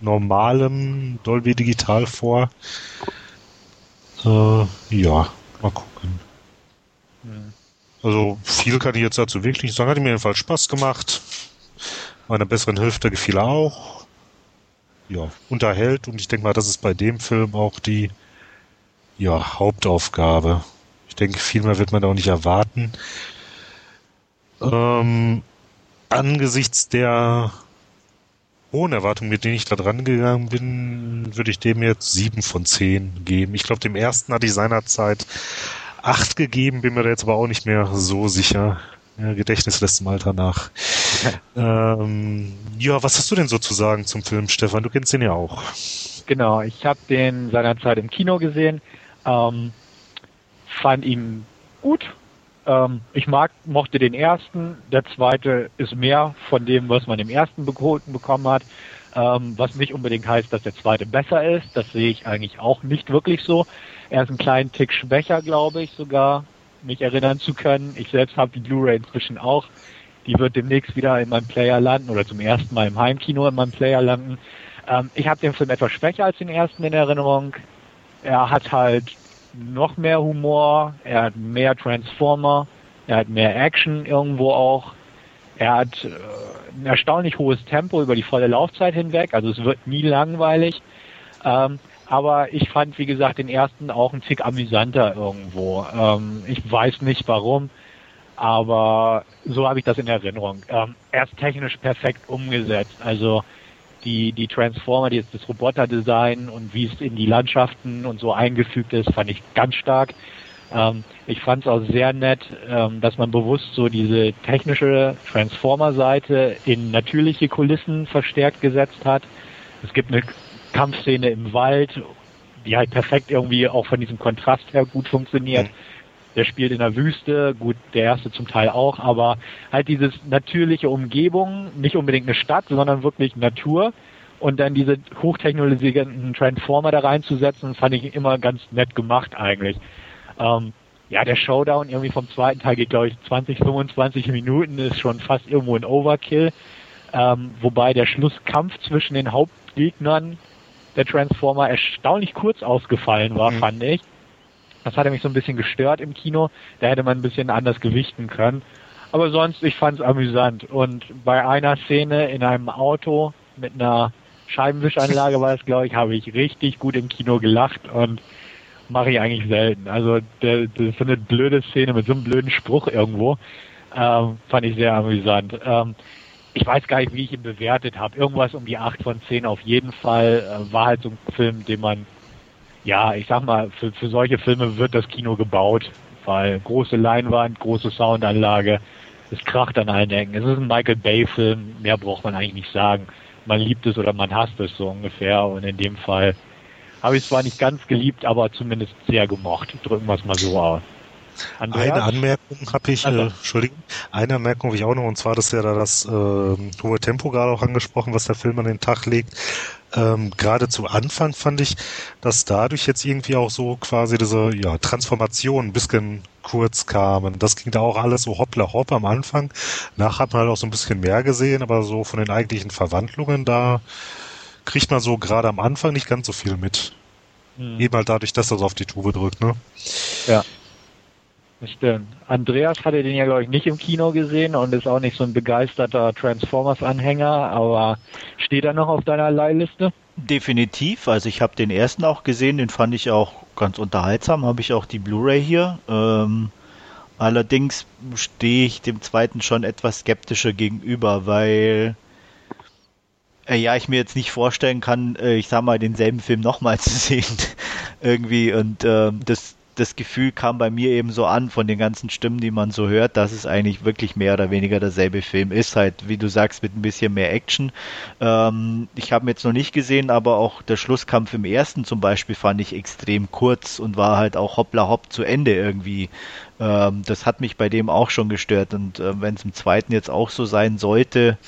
normalem Dolby Digital vor. Äh, ja, mal gucken. Also viel kann ich jetzt dazu wirklich nicht sagen. Hat mir jedenfalls Spaß gemacht. Meiner besseren Hälfte gefiel er auch. Ja, unterhält und ich denke mal, das ist bei dem Film auch die ja, Hauptaufgabe. Ich denke, viel mehr wird man da auch nicht erwarten. Ähm, angesichts der hohen Erwartungen, mit denen ich da dran gegangen bin, würde ich dem jetzt sieben von zehn geben. Ich glaube, dem ersten hatte ich seinerzeit acht gegeben, bin mir da jetzt aber auch nicht mehr so sicher. Ja, Gedächtnis lässt im Alter nach. ähm, ja, was hast du denn sozusagen zum Film, Stefan? Du kennst den ja auch.
Genau, ich habe den seinerzeit im Kino gesehen, ähm, fand ihn gut. Ähm, ich mag, mochte den ersten. Der zweite ist mehr von dem, was man im ersten geboten bekommen hat. Ähm, was nicht unbedingt heißt, dass der zweite besser ist. Das sehe ich eigentlich auch nicht wirklich so. Er ist einen kleinen Tick schwächer, glaube ich sogar, mich erinnern zu können. Ich selbst habe die Blu-ray inzwischen auch. Die wird demnächst wieder in meinem Player landen oder zum ersten Mal im Heimkino in meinem Player landen. Ähm, ich habe den Film etwas schwächer als den ersten in Erinnerung. Er hat halt noch mehr Humor, er hat mehr Transformer, er hat mehr Action irgendwo auch. Er hat äh, ein erstaunlich hohes Tempo über die volle Laufzeit hinweg, also es wird nie langweilig. Ähm, aber ich fand, wie gesagt, den ersten auch ein Tick amüsanter irgendwo. Ähm, ich weiß nicht warum, aber so habe ich das in Erinnerung. Ähm, er ist technisch perfekt umgesetzt. Also die, die Transformer, die, das Roboterdesign und wie es in die Landschaften und so eingefügt ist, fand ich ganz stark. Ähm, ich fand es auch sehr nett, ähm, dass man bewusst so diese technische Transformer-Seite in natürliche Kulissen verstärkt gesetzt hat. Es gibt eine Kampfszene im Wald, die halt perfekt irgendwie auch von diesem Kontrast her gut funktioniert. Mhm. Der spielt in der Wüste, gut, der erste zum Teil auch, aber halt dieses natürliche Umgebung, nicht unbedingt eine Stadt, sondern wirklich Natur und dann diese hochtechnologisierten Transformer da reinzusetzen, fand ich immer ganz nett gemacht eigentlich. Ähm, ja, der Showdown irgendwie vom zweiten Teil geht, glaube ich, 20, 25 Minuten, ist schon fast irgendwo ein Overkill. Ähm, wobei der Schlusskampf zwischen den Hauptgegnern der Transformer erstaunlich kurz ausgefallen war, mhm. fand ich. Das hatte mich so ein bisschen gestört im Kino. Da hätte man ein bisschen anders gewichten können. Aber sonst, ich fand es amüsant. Und bei einer Szene in einem Auto mit einer Scheibenwischanlage war es, glaube ich, habe ich richtig gut im Kino gelacht und mache ich eigentlich selten. Also der, das ist so eine blöde Szene mit so einem blöden Spruch irgendwo. Ähm, fand ich sehr amüsant. Ähm, ich weiß gar nicht, wie ich ihn bewertet habe. Irgendwas um die 8 von 10 auf jeden Fall. Äh, war halt so ein Film, den man ja, ich sag mal, für, für solche Filme wird das Kino gebaut, weil große Leinwand, große Soundanlage, es kracht an allen Ecken. Es ist ein Michael Bay-Film, mehr braucht man eigentlich nicht sagen. Man liebt es oder man hasst es so ungefähr und in dem Fall habe ich es zwar nicht ganz geliebt, aber zumindest sehr gemocht. Drücken wir es mal so aus.
Andreas? Eine Anmerkung habe ich, äh, Entschuldigung, eine Anmerkung habe ich auch noch, und zwar, dass ja da das äh, hohe Tempo gerade auch angesprochen, was der Film an den Tag legt. Ähm, gerade zu Anfang fand ich, dass dadurch jetzt irgendwie auch so quasi diese ja, Transformation ein bisschen kurz kamen. Das ging da auch alles so hoppla hopp am Anfang. Nach hat man halt auch so ein bisschen mehr gesehen, aber so von den eigentlichen Verwandlungen da kriegt man so gerade am Anfang nicht ganz so viel mit. Mhm. Eben halt dadurch, dass er so auf die Tube drückt, ne?
Ja. Stimmt. Andreas hatte den ja, glaube ich, nicht im Kino gesehen und ist auch nicht so ein begeisterter Transformers-Anhänger, aber steht er noch auf deiner Leihliste?
Definitiv. Also ich habe den ersten auch gesehen, den fand ich auch ganz unterhaltsam. Habe ich auch die Blu-ray hier. Ähm, allerdings stehe ich dem zweiten schon etwas skeptischer gegenüber, weil äh, ja, ich mir jetzt nicht vorstellen kann, äh, ich sag mal, denselben Film nochmal zu sehen. Irgendwie. Und äh, das das Gefühl kam bei mir eben so an von den ganzen Stimmen, die man so hört, dass es eigentlich wirklich mehr oder weniger derselbe Film ist, halt wie du sagst, mit ein bisschen mehr Action. Ähm, ich habe ihn jetzt noch nicht gesehen, aber auch der Schlusskampf im ersten zum Beispiel fand ich extrem kurz und war halt auch hoppla hopp zu Ende irgendwie. Ähm, das hat mich bei dem auch schon gestört und äh, wenn es im zweiten jetzt auch so sein sollte,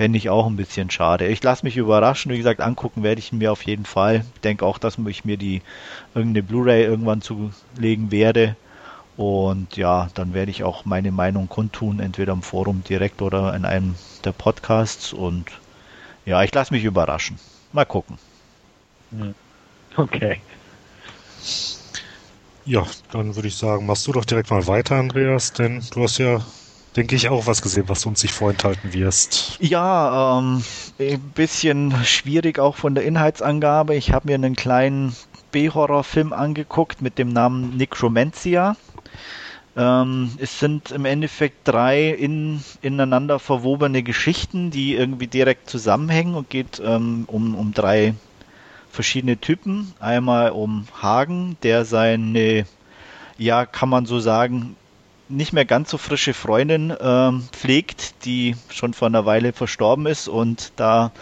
Fände ich auch ein bisschen schade. Ich lasse mich überraschen. Wie gesagt, angucken werde ich mir auf jeden Fall. Ich denke auch, dass ich mir die irgendeine Blu-ray irgendwann zulegen werde. Und ja, dann werde ich auch meine Meinung kundtun, entweder im Forum direkt oder in einem der Podcasts. Und ja, ich lasse mich überraschen. Mal gucken.
Okay.
Ja, dann würde ich sagen, machst du doch direkt mal weiter, Andreas, denn du hast ja denke ich, auch was gesehen, was du uns nicht vorenthalten wirst.
Ja, ähm, ein bisschen schwierig auch von der Inhaltsangabe. Ich habe mir einen kleinen B-Horror-Film angeguckt mit dem Namen Necromancia. Ähm, es sind im Endeffekt drei in, ineinander verwobene Geschichten, die irgendwie direkt zusammenhängen und geht ähm, um, um drei verschiedene Typen. Einmal um Hagen, der seine, ja, kann man so sagen, nicht mehr ganz so frische Freundin ähm, pflegt, die schon vor einer Weile verstorben ist und da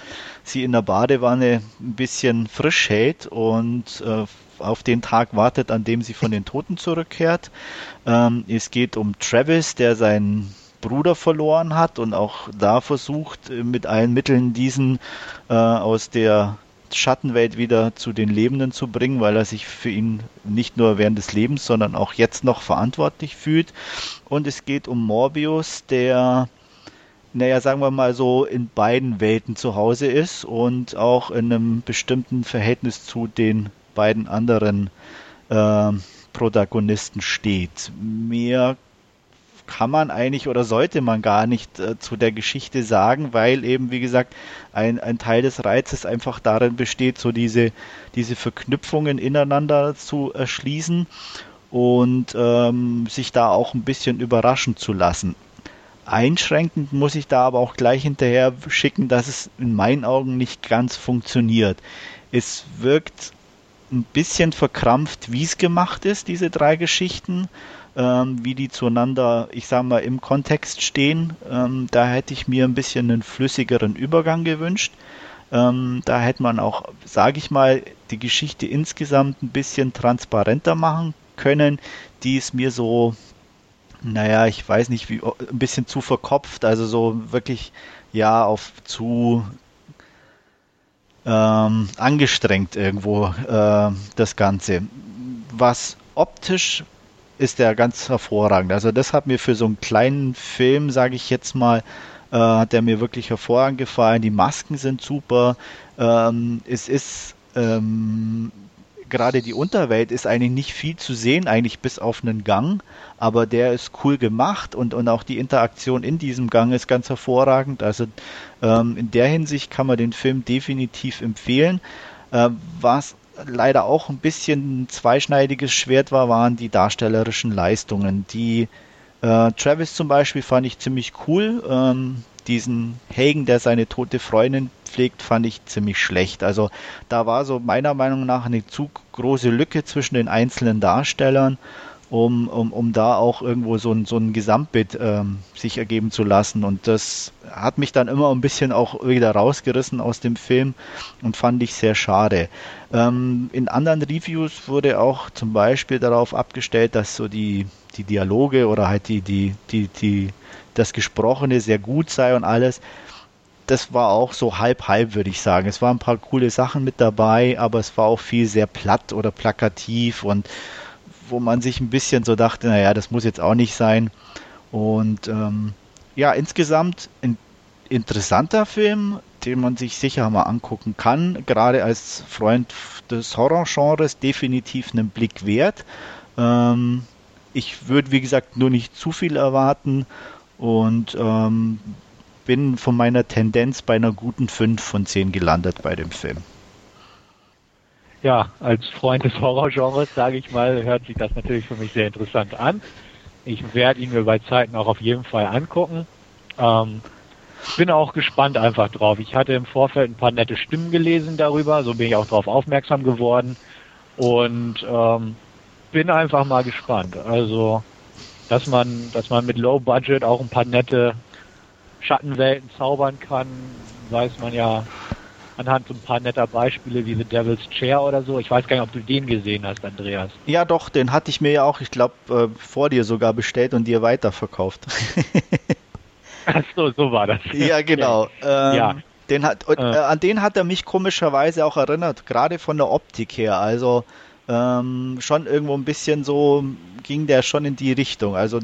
sie in der Badewanne ein bisschen frisch hält und äh, auf den Tag wartet, an dem sie von den Toten zurückkehrt. Ähm, es geht um Travis, der seinen Bruder verloren hat und auch da versucht, mit allen Mitteln diesen äh, aus der Schattenwelt wieder zu den Lebenden zu bringen, weil er sich für ihn nicht nur während des Lebens, sondern auch jetzt noch verantwortlich fühlt. Und es geht um Morbius, der, naja, sagen wir mal so, in beiden Welten zu Hause ist und auch in einem bestimmten Verhältnis zu den beiden anderen äh, Protagonisten steht. Mehr kann man eigentlich oder sollte man gar nicht äh, zu der Geschichte sagen, weil eben, wie gesagt, ein, ein Teil des Reizes einfach darin besteht, so diese, diese Verknüpfungen ineinander zu erschließen und ähm, sich da auch ein bisschen überraschen zu lassen. einschränkend muss ich da aber auch gleich hinterher schicken, dass es in meinen Augen nicht ganz funktioniert. Es wirkt ein bisschen verkrampft, wie es gemacht ist, diese drei Geschichten, ähm, wie die zueinander, ich sag mal, im Kontext stehen. Ähm, da hätte ich mir ein bisschen einen flüssigeren Übergang gewünscht. Ähm, da hätte man auch, sage ich mal, die Geschichte insgesamt ein bisschen transparenter machen können. Die ist mir so, naja, ich weiß nicht, wie, ein bisschen zu verkopft, also so wirklich, ja, auf zu ähm, angestrengt irgendwo äh, das Ganze. Was optisch ist der ganz hervorragend. Also das hat mir für so einen kleinen Film, sage ich jetzt mal, äh, hat der mir wirklich hervorragend gefallen. Die Masken sind super. Ähm, es ist ähm, gerade die Unterwelt ist eigentlich nicht viel zu sehen, eigentlich bis auf einen Gang, aber der ist cool gemacht und, und auch die Interaktion in diesem Gang ist ganz hervorragend. Also ähm, in der Hinsicht kann man den Film definitiv empfehlen. Äh, was leider auch ein bisschen ein zweischneidiges Schwert war, waren die darstellerischen Leistungen. Die äh, Travis zum Beispiel fand ich ziemlich cool. Ähm, diesen Hagen, der seine tote Freundin pflegt, fand ich ziemlich schlecht. Also da war so meiner Meinung nach eine zu große Lücke zwischen den einzelnen Darstellern, um, um, um da auch irgendwo so ein, so ein Gesamtbild ähm, sich ergeben zu lassen. Und das hat mich dann immer ein bisschen auch wieder rausgerissen aus dem Film und fand ich sehr schade. Ähm, in anderen Reviews wurde auch zum Beispiel darauf abgestellt, dass so die, die Dialoge oder halt die, die, die, die das Gesprochene sehr gut sei und alles. Das war auch so halb halb, würde ich sagen. Es waren ein paar coole Sachen mit dabei, aber es war auch viel sehr platt oder plakativ und wo man sich ein bisschen so dachte, naja, das muss jetzt auch nicht sein. Und ähm, ja, insgesamt ein interessanter Film, den man sich sicher mal angucken kann. Gerade als Freund des Horrorgenres definitiv einen Blick wert. Ähm, ich würde, wie gesagt, nur nicht zu viel erwarten und ähm, bin von meiner Tendenz bei einer guten 5 von 10 gelandet bei dem Film.
Ja, als Freund des Horrorgenres, sage ich mal, hört sich das natürlich für mich sehr interessant an. Ich werde ihn mir bei Zeiten auch auf jeden Fall angucken. Ähm, bin auch gespannt einfach drauf. Ich hatte im Vorfeld ein paar nette Stimmen gelesen darüber, so bin ich auch darauf aufmerksam geworden und ähm, bin einfach mal gespannt. Also dass man, dass man mit Low Budget auch ein paar nette Schattenwelten zaubern kann, weiß man ja anhand so ein paar netter Beispiele wie The Devil's Chair oder so. Ich weiß gar nicht, ob du den gesehen hast, Andreas.
Ja, doch, den hatte ich mir ja auch, ich glaube, äh, vor dir sogar bestellt und dir weiterverkauft.
Ach so, so war das.
Ja, genau. Ähm, ja. Den hat, äh, äh. An den hat er mich komischerweise auch erinnert, gerade von der Optik her. Also ähm, schon irgendwo ein bisschen so ging der schon in die Richtung. Also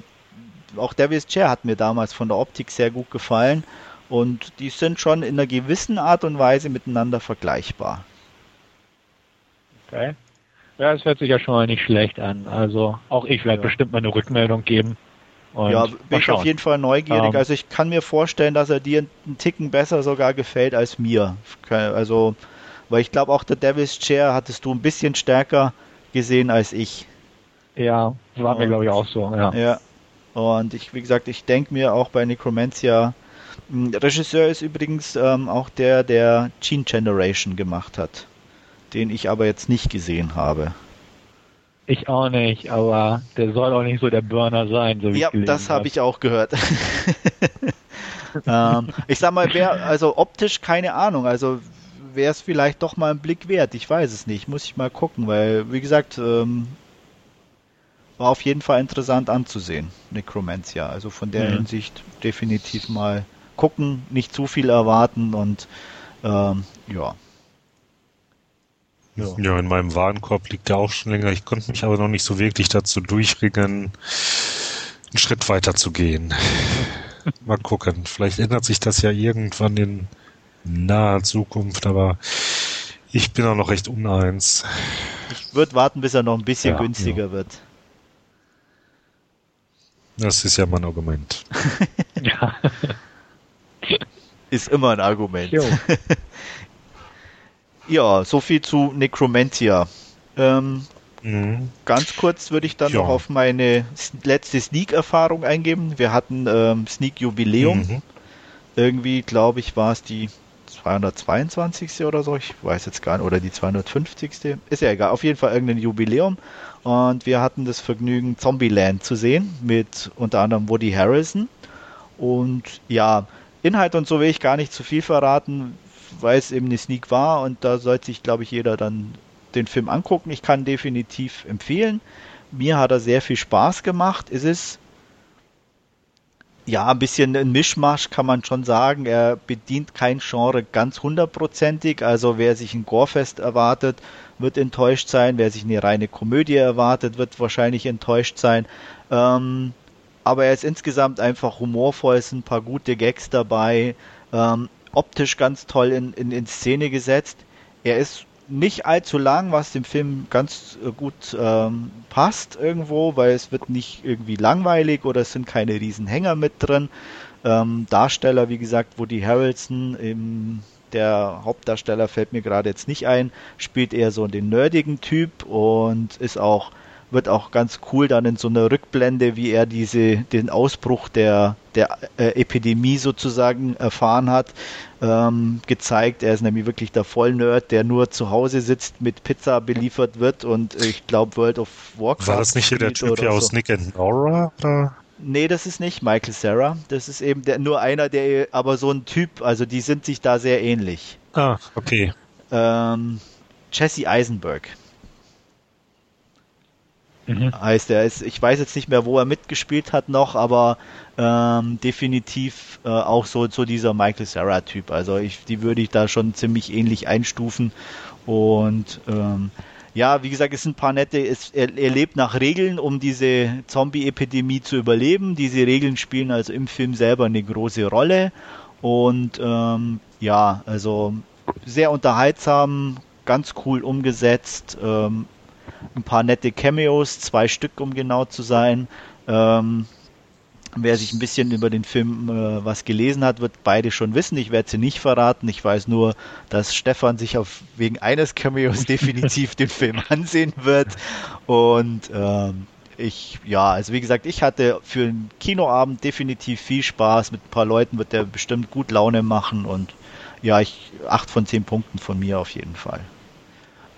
auch Devil's Chair hat mir damals von der Optik sehr gut gefallen und die sind schon in einer gewissen Art und Weise miteinander vergleichbar.
Okay. Ja, es hört sich ja schon mal nicht schlecht an. Also auch ich werde ja. bestimmt mal eine Rückmeldung geben.
ja, bin ich auf jeden Fall neugierig. Um, also ich kann mir vorstellen, dass er dir einen Ticken besser sogar gefällt als mir. Also weil ich glaube, auch der Devil's Chair hattest du ein bisschen stärker gesehen als ich.
Ja, war mir glaube ich auch so, ja.
Ja. Und ich, wie gesagt, ich denke mir auch bei Necromancia, der Regisseur ist übrigens ähm, auch der, der Gene Generation gemacht hat, den ich aber jetzt nicht gesehen habe.
Ich auch nicht, aber der soll auch nicht so der Burner sein, so wie
Ja, das habe ich auch gehört. ähm, ich sag mal, wer, also optisch keine Ahnung, also wäre es vielleicht doch mal ein Blick wert. Ich weiß es nicht, muss ich mal gucken, weil, wie gesagt, ähm, war auf jeden Fall interessant anzusehen, Necromancia. Also von der mhm. Hinsicht definitiv mal gucken, nicht zu viel erwarten und ähm, ja.
ja. Ja, in meinem Warenkorb liegt der auch schon länger. Ich konnte mich aber noch nicht so wirklich dazu durchringen, einen Schritt weiter zu gehen. mal gucken. Vielleicht ändert sich das ja irgendwann in naher Zukunft, aber ich bin auch noch recht uneins.
Ich würde warten, bis er noch ein bisschen ja, günstiger ja. wird.
Das ist ja mein Argument.
ja. Ist immer ein Argument. ja, so viel zu Necromantia. Ähm, Mhm. Ganz kurz würde ich dann ja. noch auf meine letzte Sneak-Erfahrung eingehen. Wir hatten ähm, Sneak-Jubiläum. Mhm. Irgendwie, glaube ich, war es die 222. oder so. Ich weiß jetzt gar nicht. Oder die 250. Ist ja egal. Auf jeden Fall irgendein Jubiläum. Und wir hatten das Vergnügen, Zombieland zu sehen. Mit unter anderem Woody Harrison. Und ja, Inhalt und so will ich gar nicht zu viel verraten, weil es eben eine Sneak war. Und da sollte sich, glaube ich, jeder dann den Film angucken. Ich kann definitiv empfehlen. Mir hat er sehr viel Spaß gemacht. Es ist ja ein bisschen ein Mischmasch, kann man schon sagen. Er bedient kein Genre ganz hundertprozentig. Also wer sich ein Gorefest erwartet, wird enttäuscht sein. Wer sich eine reine Komödie erwartet, wird wahrscheinlich enttäuscht sein. Ähm, aber er ist insgesamt einfach humorvoll, es sind ein paar gute Gags dabei, ähm, optisch ganz toll in, in, in Szene gesetzt. Er ist nicht allzu lang, was dem Film ganz äh, gut ähm, passt irgendwo, weil es wird nicht irgendwie langweilig oder es sind keine riesen Hänger mit drin. Ähm, Darsteller, wie gesagt, Woody Harrelson, im, der Hauptdarsteller fällt mir gerade jetzt nicht ein, spielt eher so den nerdigen Typ und ist auch wird auch ganz cool dann in so einer Rückblende, wie er diese, den Ausbruch der, der äh, Epidemie sozusagen erfahren hat, ähm, gezeigt. Er ist nämlich wirklich der Vollnerd, der nur zu Hause sitzt, mit Pizza beliefert wird und ich glaube World of Warcraft.
War das nicht hier der Typ hier aus so. Nick and Nora? Oder?
Nee, das ist nicht Michael Sarah. Das ist eben der, nur einer, der, aber so ein Typ, also die sind sich da sehr ähnlich.
Ah, okay.
Ähm, Jesse Eisenberg. Mhm. Heißt er ist, ich weiß jetzt nicht mehr, wo er mitgespielt hat noch, aber ähm, definitiv äh, auch so, so dieser Michael Sarah Typ. Also ich, die würde ich da schon ziemlich ähnlich einstufen. Und ähm, ja, wie gesagt, es sind ein paar nette, es, er, er lebt nach Regeln, um diese Zombie-Epidemie zu überleben. Diese Regeln spielen also im Film selber eine große Rolle. Und ähm, ja, also sehr unterhaltsam, ganz cool umgesetzt. Ähm, ein paar nette Cameos, zwei Stück, um genau zu sein. Ähm, wer sich ein bisschen über den Film äh, was gelesen hat, wird beide schon wissen. Ich werde sie nicht verraten. Ich weiß nur, dass Stefan sich auf wegen eines Cameos definitiv den Film ansehen wird. Und ähm, ich, ja, also wie gesagt, ich hatte für einen Kinoabend definitiv viel Spaß. Mit ein paar Leuten wird der bestimmt gut Laune machen und ja, ich acht von zehn Punkten von mir auf jeden Fall.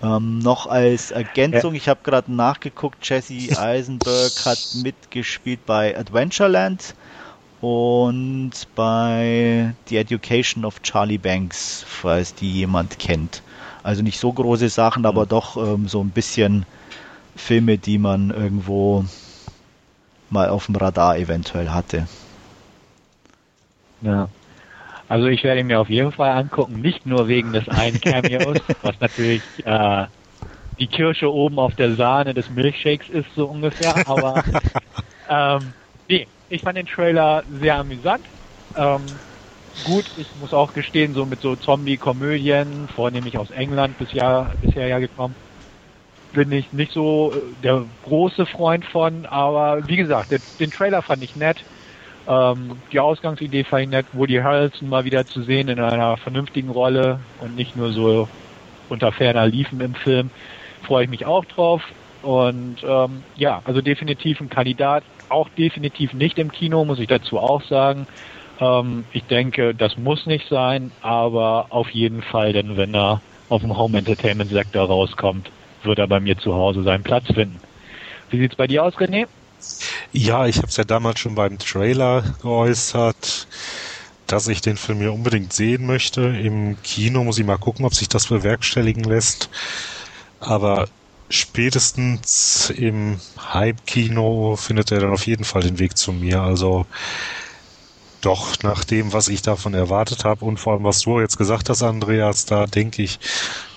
Ähm, noch als Ergänzung, ja. ich habe gerade nachgeguckt, Jesse Eisenberg hat mitgespielt bei Adventureland und bei The Education of Charlie Banks, falls die jemand kennt. Also nicht so große Sachen, aber mhm. doch ähm, so ein bisschen Filme, die man irgendwo mal auf dem Radar eventuell hatte.
Ja. Also ich werde ihn mir auf jeden Fall angucken, nicht nur wegen des einen Cameos, was natürlich äh, die Kirsche oben auf der Sahne des Milchshakes ist, so ungefähr. Aber ähm, nee, ich fand den Trailer sehr amüsant. Ähm, gut, ich muss auch gestehen, so mit so Zombie-Komödien, vornehmlich aus England bisher, bisher ja gekommen, bin ich nicht so äh, der große Freund von, aber wie gesagt, den, den Trailer fand ich nett. Ähm, die Ausgangsidee fand ich nett, Woody Harrelson mal wieder zu sehen in einer vernünftigen Rolle und nicht nur so unter ferner Liefen im Film. Freue ich mich auch drauf. Und ähm, ja, also definitiv ein Kandidat, auch definitiv nicht im Kino, muss ich dazu auch sagen. Ähm, ich denke, das muss nicht sein, aber auf jeden Fall, denn wenn er auf dem Home Entertainment Sektor rauskommt, wird er bei mir zu Hause seinen Platz finden. Wie sieht's bei dir aus, René?
Ja, ich habe es ja damals schon beim Trailer geäußert, dass ich den Film ja unbedingt sehen möchte. Im Kino muss ich mal gucken, ob sich das bewerkstelligen lässt. Aber spätestens im Hype-Kino findet er dann auf jeden Fall den Weg zu mir. Also doch nach dem, was ich davon erwartet habe und vor allem, was du jetzt gesagt hast, Andreas, da denke ich,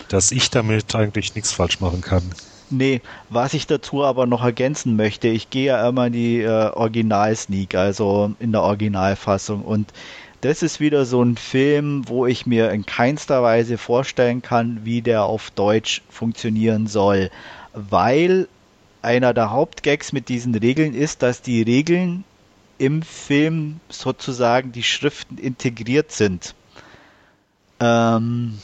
dass ich damit eigentlich nichts falsch machen kann.
Nee, was ich dazu aber noch ergänzen möchte, ich gehe ja immer in die äh, Original-Sneak, also in der Originalfassung. Und das ist wieder so ein Film, wo ich mir in keinster Weise vorstellen kann, wie der auf Deutsch funktionieren soll. Weil einer der Hauptgags mit diesen Regeln ist, dass die Regeln im Film sozusagen die Schriften integriert sind. Ähm,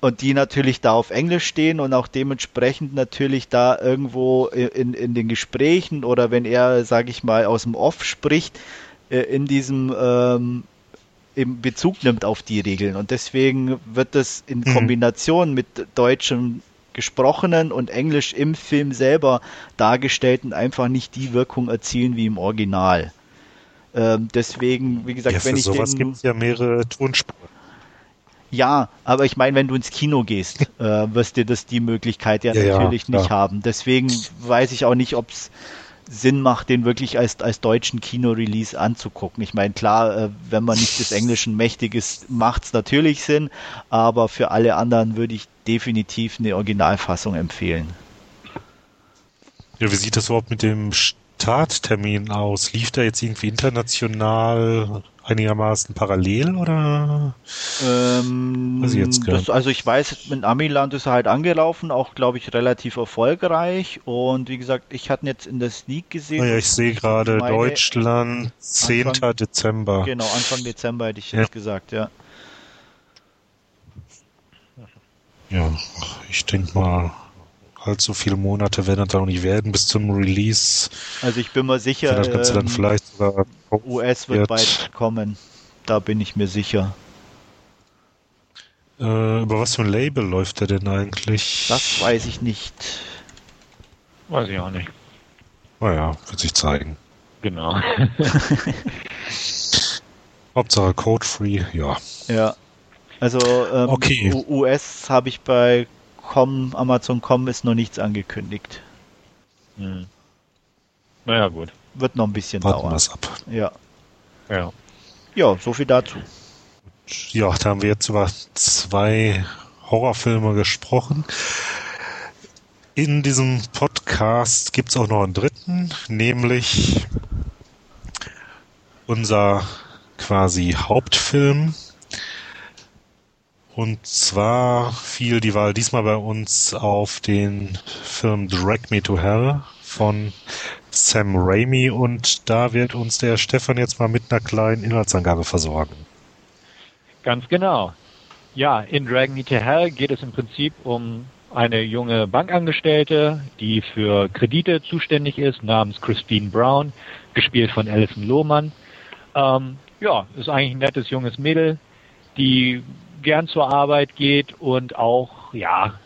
und die natürlich da auf Englisch stehen und auch dementsprechend natürlich da irgendwo in, in den Gesprächen oder wenn er, sage ich mal, aus dem Off spricht, äh, in diesem ähm, im Bezug nimmt auf die Regeln. Und deswegen wird das in mhm. Kombination mit deutschem gesprochenen und Englisch im Film selber dargestellten einfach nicht die Wirkung erzielen wie im Original. Ähm, deswegen, wie gesagt,
ja,
wenn ich
sowas
den,
gibt ja mehrere Tonspuren.
Ja, aber ich meine, wenn du ins Kino gehst, äh, wirst dir das die Möglichkeit ja, ja natürlich ja, nicht haben. Deswegen weiß ich auch nicht, ob es Sinn macht, den wirklich als, als deutschen Kino-Release anzugucken. Ich meine, klar, äh, wenn man nicht des Englischen mächtig ist, macht es natürlich Sinn, aber für alle anderen würde ich definitiv eine Originalfassung empfehlen.
Ja, wie sieht das überhaupt mit dem Starttermin aus? Lief da jetzt irgendwie international einigermaßen parallel oder?
Ähm, also, jetzt das, also ich weiß, mit Amiland ist er halt angelaufen, auch glaube ich relativ erfolgreich und wie gesagt, ich hatte ihn jetzt in der Sneak gesehen.
Oh ja, ich sehe gerade Deutschland 10. Anfang, Dezember.
Genau, Anfang Dezember hätte ich ja. jetzt gesagt, ja.
Ja, ich denke mal, allzu viele Monate werden dann auch nicht werden bis zum Release.
Also ich bin mir sicher,
Vielleicht kannst du dann ähm, vielleicht sogar
US wird, wird bald kommen. Da bin ich mir sicher.
Äh, über was für ein Label läuft der denn eigentlich?
Das weiß ich nicht.
Weiß ich auch nicht.
Naja, wird sich zeigen.
Genau.
Hauptsache Code-Free, ja.
Ja. Also ähm, okay. US habe ich bei Com, Amazon.com ist noch nichts angekündigt.
Hm. Naja, gut.
Wird noch ein bisschen Warten dauern.
Was ab.
Ja.
Ja.
Ja, so viel dazu.
Ja, da haben wir jetzt über zwei Horrorfilme gesprochen. In diesem Podcast gibt es auch noch einen dritten, nämlich unser quasi Hauptfilm und zwar fiel die Wahl diesmal bei uns auf den Film Drag Me to Hell von Sam Raimi und da wird uns der Stefan jetzt mal mit einer kleinen Inhaltsangabe versorgen.
Ganz genau. Ja, in Drag Me to Hell geht es im Prinzip um eine junge Bankangestellte, die für Kredite zuständig ist, namens Christine Brown, gespielt von Alison Lohmann. Ähm, ja, ist eigentlich ein nettes junges Mädel, die gern zur Arbeit geht und auch, ja,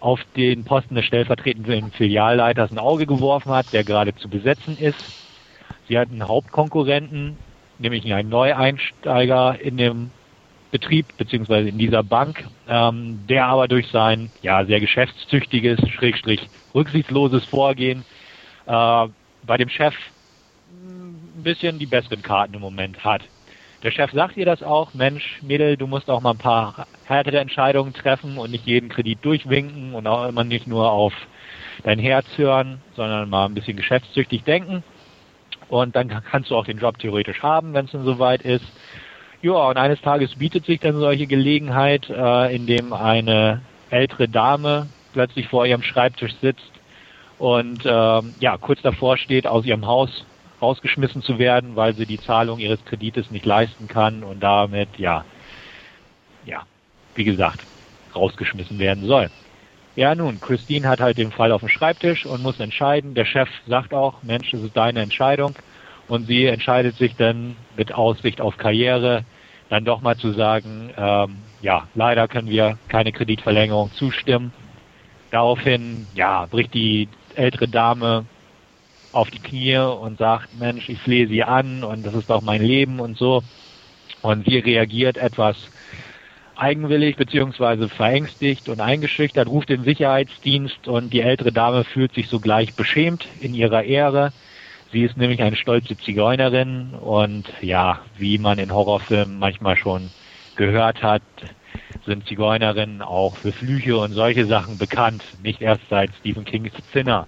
auf den Posten des stellvertretenden Filialleiters ein Auge geworfen hat, der gerade zu besetzen ist. Sie hat einen Hauptkonkurrenten, nämlich einen Neueinsteiger in dem Betrieb beziehungsweise in dieser Bank, ähm, der aber durch sein ja sehr geschäftstüchtiges, schrägstrich rücksichtsloses Vorgehen äh, bei dem Chef ein bisschen die besseren Karten im Moment hat. Der Chef sagt ihr das auch, Mensch, Mädel, du musst auch mal ein paar härtere Entscheidungen treffen und nicht jeden Kredit durchwinken und auch immer nicht nur auf dein Herz hören, sondern mal ein bisschen geschäftstüchtig denken. Und dann kannst du auch den Job theoretisch haben, wenn es dann soweit ist. Ja, und eines Tages bietet sich dann solche Gelegenheit, äh, in dem eine ältere Dame plötzlich vor ihrem Schreibtisch sitzt und äh, ja kurz davor steht, aus ihrem Haus rausgeschmissen zu werden, weil sie die Zahlung ihres Kredites nicht leisten kann und damit, ja, ja, wie gesagt, rausgeschmissen werden soll. Ja, nun, Christine hat halt den Fall auf dem Schreibtisch und muss entscheiden. Der Chef sagt auch, Mensch, das ist deine Entscheidung. Und sie entscheidet sich dann mit Aussicht auf Karriere, dann doch mal zu sagen, ähm, ja, leider können wir keine Kreditverlängerung zustimmen. Daraufhin, ja, bricht die ältere Dame auf die Knie und sagt, Mensch, ich flehe sie an und das ist doch mein Leben und so. Und sie reagiert etwas eigenwillig beziehungsweise verängstigt und eingeschüchtert, ruft den Sicherheitsdienst und die ältere Dame fühlt sich sogleich beschämt in ihrer Ehre. Sie ist nämlich eine stolze Zigeunerin und ja, wie man in Horrorfilmen manchmal schon gehört hat, sind Zigeunerinnen auch für Flüche und solche Sachen bekannt, nicht erst seit Stephen Kings Zinner.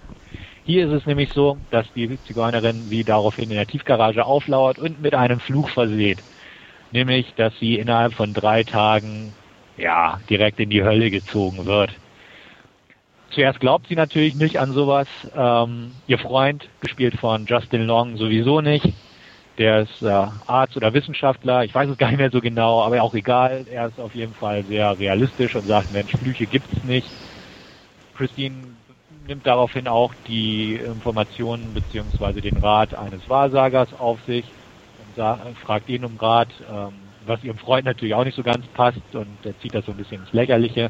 Hier ist es nämlich so, dass die Zigeunerin sie daraufhin in der Tiefgarage auflauert und mit einem Fluch verseht. Nämlich, dass sie innerhalb von drei Tagen, ja, direkt in die Hölle gezogen wird. Zuerst glaubt sie natürlich nicht an sowas. Ähm, ihr Freund, gespielt von Justin Long, sowieso nicht. Der ist äh, Arzt oder Wissenschaftler, ich weiß es gar nicht mehr so genau, aber auch egal. Er ist auf jeden Fall sehr realistisch und sagt, Mensch, Flüche gibt's nicht. Christine nimmt daraufhin auch die Informationen beziehungsweise den Rat eines Wahrsagers auf sich und fragt ihn um Rat, ähm, was ihrem Freund natürlich auch nicht so ganz passt und er zieht das so ein bisschen ins Lächerliche.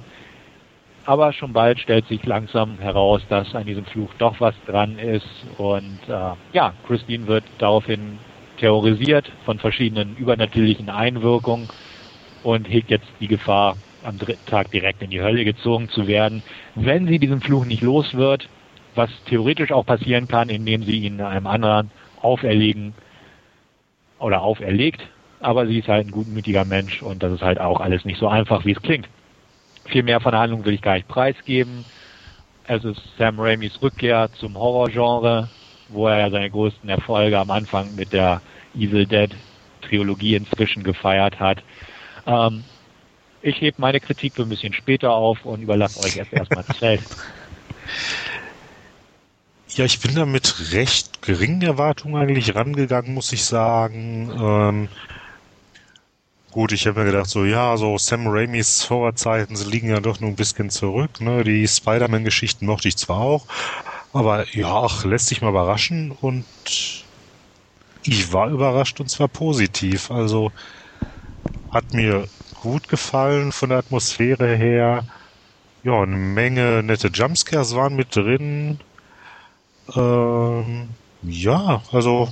Aber schon bald stellt sich langsam heraus, dass an diesem Fluch doch was dran ist und äh, ja, Christine wird daraufhin terrorisiert von verschiedenen übernatürlichen Einwirkungen und hegt jetzt die Gefahr, am dritten Tag direkt in die Hölle gezogen zu werden, wenn sie diesen Fluch nicht los wird, was theoretisch auch passieren kann, indem sie ihn einem anderen auferlegen oder auferlegt, aber sie ist halt ein gutmütiger Mensch und das ist halt auch alles nicht so einfach, wie es klingt. Viel mehr von der Handlung will ich gar nicht preisgeben. Es ist Sam Raimis Rückkehr zum Horrorgenre, wo er ja seine größten Erfolge am Anfang mit der Evil Dead Trilogie inzwischen gefeiert hat. Ähm, ich hebe meine Kritik für ein bisschen später auf und überlasse euch erst erstmal das Feld.
Ja, ich bin da mit recht geringen Erwartungen eigentlich rangegangen, muss ich sagen. Ähm, gut, ich habe mir gedacht, so ja, so Sam Raimis Horrorzeiten sie liegen ja doch nur ein bisschen zurück. Ne? Die Spider-Man-Geschichten mochte ich zwar auch, aber ja, ach, lässt sich mal überraschen und ich war überrascht und zwar positiv. Also hat mir gut gefallen von der Atmosphäre her. Ja, eine Menge nette Jumpscares waren mit drin. Ähm, ja, also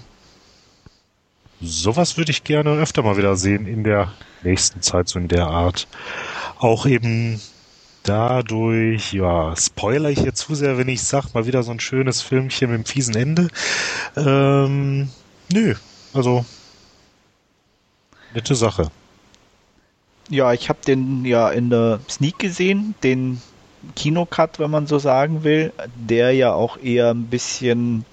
sowas würde ich gerne öfter mal wieder sehen in der nächsten Zeit, so in der Art. Auch eben dadurch, ja, spoiler ich jetzt zu sehr, wenn ich sag, mal wieder so ein schönes Filmchen mit einem fiesen Ende. Ähm, nö, also nette Sache.
Ja, ich habe den ja in der Sneak gesehen, den Kinocut, wenn man so sagen will, der ja auch eher ein bisschen,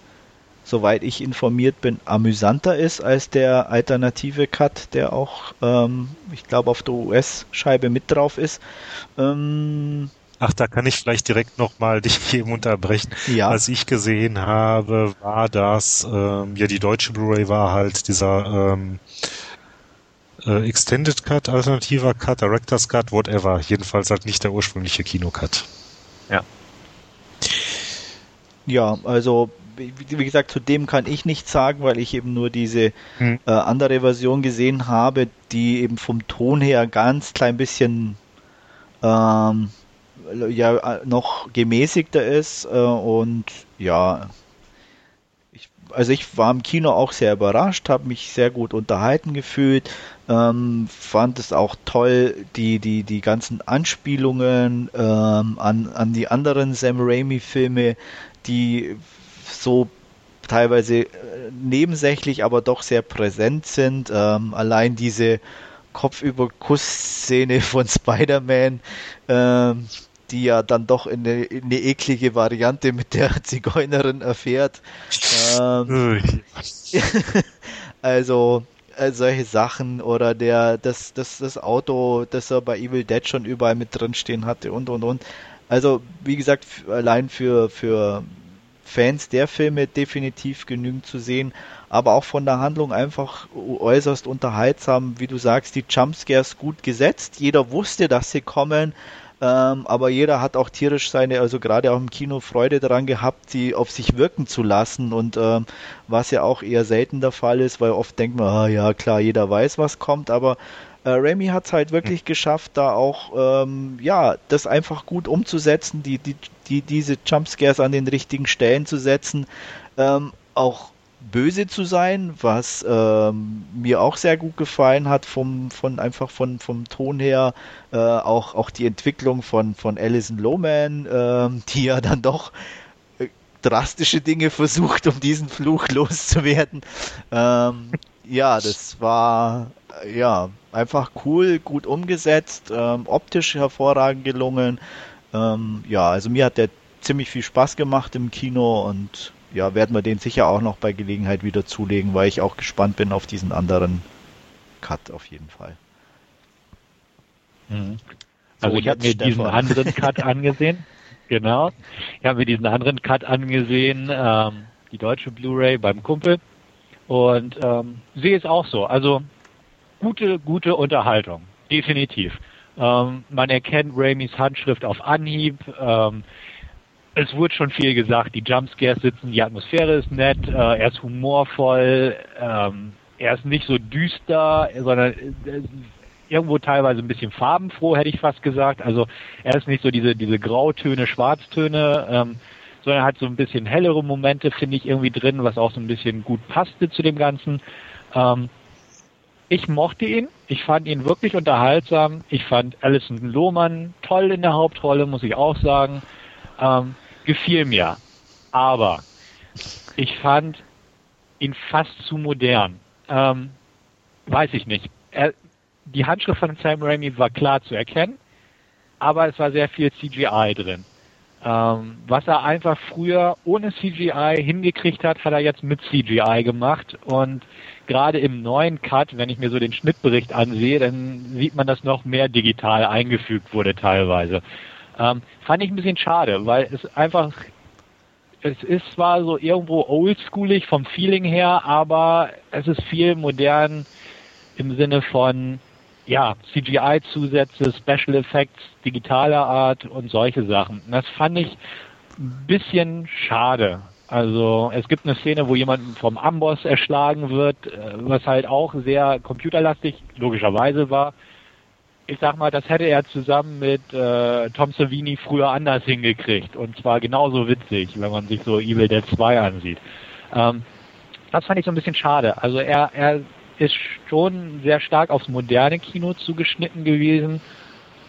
soweit ich informiert bin, amüsanter ist als der alternative Cut, der auch, ähm, ich glaube, auf der US-Scheibe mit drauf ist. Ähm,
Ach, da kann ich vielleicht direkt nochmal dich eben unterbrechen. Ja. Was ich gesehen habe, war das, ähm, ja, die deutsche Blu-ray war halt dieser ähm, äh, Extended Cut, alternativer Cut, Director's Cut, whatever. Jedenfalls halt nicht der ursprüngliche Kinocut.
Ja.
Ja, also wie gesagt, zu dem kann ich nichts sagen, weil ich eben nur diese hm. äh, andere Version gesehen habe, die eben vom Ton her ganz klein bisschen ähm, ja noch gemäßigter ist äh, und ja, also ich war im Kino auch sehr überrascht, habe mich sehr gut unterhalten gefühlt, ähm, fand es auch toll, die, die, die ganzen Anspielungen ähm, an, an die anderen Sam Raimi-Filme, die so teilweise äh, nebensächlich, aber doch sehr präsent sind. Ähm, allein diese Kopfüber-Kuss-Szene von Spider-Man, ähm, die ja dann doch in eine, in eine eklige Variante mit der Zigeunerin erfährt. Ähm, also äh, solche Sachen oder der das, das, das Auto, das er bei Evil Dead schon überall mit drin stehen hatte und und und. Also wie gesagt, allein für, für Fans der Filme definitiv genügend zu sehen, aber auch von der Handlung einfach äußerst unterhaltsam, wie du sagst, die Jumpscares gut gesetzt. Jeder wusste, dass sie kommen. Ähm, aber jeder hat auch tierisch seine, also gerade auch im Kino Freude daran gehabt, sie auf sich wirken zu lassen. Und ähm, was ja auch eher selten der Fall ist, weil oft denkt man, ah, ja klar, jeder weiß, was kommt, aber äh, Remy hat es halt wirklich mhm. geschafft, da auch ähm, ja das einfach gut umzusetzen, die, die, die diese Jumpscares an den richtigen Stellen zu setzen, ähm, auch böse zu sein, was ähm, mir auch sehr gut gefallen hat vom von einfach von vom Ton her, äh, auch auch die Entwicklung von von Alison Lohman, äh, die ja dann doch äh, drastische Dinge versucht, um diesen Fluch loszuwerden. Ähm, ja, das war ja einfach cool, gut umgesetzt, ähm, optisch hervorragend gelungen. Ähm, ja, also mir hat der ziemlich viel Spaß gemacht im Kino und ja, werden wir den sicher auch noch bei Gelegenheit wieder zulegen, weil ich auch gespannt bin auf diesen anderen Cut auf jeden Fall.
Mhm. Also so, ich habe mir Stefan. diesen anderen Cut angesehen. Genau. Ich habe mir diesen anderen Cut angesehen, ähm, die deutsche Blu-ray beim Kumpel. Und ähm, sehe es auch so. Also gute, gute Unterhaltung, definitiv. Ähm, man erkennt Raimis Handschrift auf Anhieb. Ähm, es wurde schon viel gesagt, die Jumpscares sitzen, die Atmosphäre ist nett, äh, er ist humorvoll, ähm, er ist nicht so düster, sondern äh, irgendwo teilweise ein bisschen farbenfroh, hätte ich fast gesagt. Also er ist nicht so diese, diese Grautöne, Schwarztöne, ähm, sondern hat so ein bisschen hellere Momente, finde ich, irgendwie drin, was auch so ein bisschen gut passte zu dem Ganzen. Ähm, ich mochte ihn. Ich fand ihn wirklich unterhaltsam. Ich fand Alison Lohmann toll in der Hauptrolle, muss ich auch sagen. Ähm, gefiel mir. Aber ich fand ihn fast zu modern. Ähm, weiß ich nicht. Er, die Handschrift von Sam Raimi war klar zu erkennen, aber es war sehr viel CGI drin. Ähm, was er einfach früher ohne CGI hingekriegt hat, hat er jetzt mit CGI gemacht. Und gerade im neuen Cut, wenn ich mir so den Schnittbericht ansehe, dann sieht man, dass noch mehr digital eingefügt wurde teilweise. Ähm, fand ich ein bisschen schade, weil es einfach, es ist zwar so irgendwo oldschoolig vom Feeling her, aber es ist viel modern im Sinne von, ja, CGI-Zusätze, Special Effects, digitaler Art und solche Sachen. Das fand ich ein bisschen schade. Also es gibt eine Szene, wo jemand vom Amboss erschlagen wird, äh, was halt auch sehr computerlastig logischerweise war. Ich sag mal, das hätte er zusammen mit äh, Tom Savini früher anders hingekriegt und zwar genauso witzig, wenn man sich so Evil Dead 2 ansieht. Ähm, das fand ich so ein bisschen schade. Also er, er ist schon sehr stark aufs moderne Kino zugeschnitten gewesen,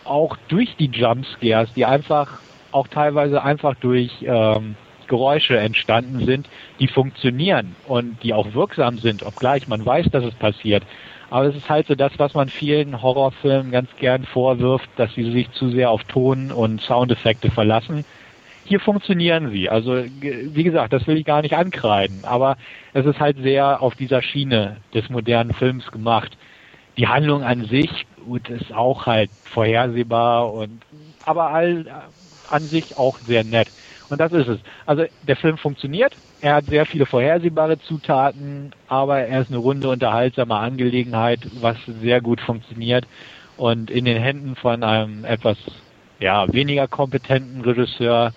auch durch die Jumpscares, die einfach auch teilweise einfach durch ähm, Geräusche entstanden sind, die funktionieren und die auch wirksam sind, obgleich man weiß, dass es passiert. Aber es ist halt so das, was man vielen Horrorfilmen ganz gern vorwirft, dass sie sich zu sehr auf Ton und Soundeffekte verlassen. Hier funktionieren sie. Also wie gesagt, das will ich gar nicht ankreiden, aber es ist halt sehr auf dieser Schiene des modernen Films gemacht. Die Handlung an sich gut, ist auch halt vorhersehbar und aber all an sich auch sehr nett. Und das ist es. Also der Film funktioniert. Er hat sehr viele vorhersehbare Zutaten, aber er ist eine runde, unterhaltsame Angelegenheit, was sehr gut funktioniert. Und in den Händen von einem etwas ja, weniger kompetenten Regisseur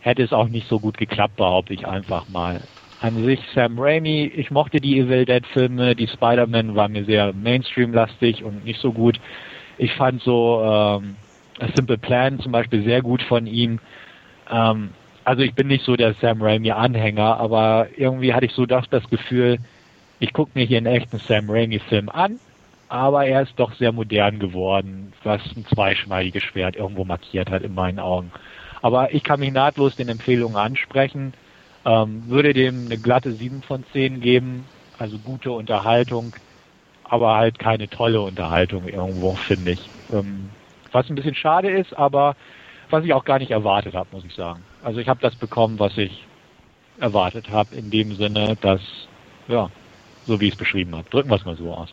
hätte es auch nicht so gut geklappt, behaupte ich einfach mal. An sich Sam Raimi, ich mochte die Evil Dead Filme, die Spider-Man war mir sehr Mainstream-lastig und nicht so gut. Ich fand so ähm, A Simple Plan zum Beispiel sehr gut von ihm. Ähm, also ich bin nicht so der Sam Raimi-Anhänger, aber irgendwie hatte ich so doch das Gefühl, ich gucke mir hier einen echten Sam Raimi-Film an, aber er ist doch sehr modern geworden, was ein zweischneidiges Schwert irgendwo markiert hat in meinen Augen. Aber ich kann mich nahtlos den Empfehlungen ansprechen, ähm, würde dem eine glatte 7 von 10 geben, also gute Unterhaltung, aber halt keine tolle Unterhaltung irgendwo, finde ich. Ähm, was ein bisschen schade ist, aber was ich auch gar nicht erwartet habe, muss ich sagen. Also ich habe das bekommen, was ich erwartet habe, in dem Sinne, dass, ja, so wie ich es beschrieben habe. Drücken wir es mal so aus.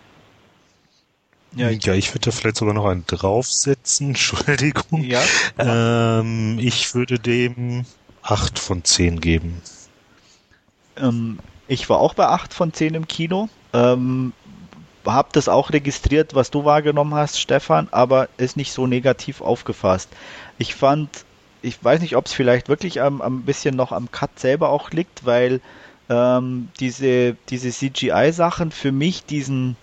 Ja, ich, ja, ich würde da vielleicht sogar noch einen draufsetzen, Entschuldigung. Ja. Ähm, ich würde dem 8 von 10 geben.
Ähm, ich war auch bei 8 von 10 im Kino. Ähm, habe das auch registriert, was du wahrgenommen hast, Stefan, aber ist nicht so negativ aufgefasst. Ich fand, ich weiß nicht, ob es vielleicht wirklich am, am bisschen noch am Cut selber auch liegt, weil ähm, diese, diese CGI-Sachen für mich diesen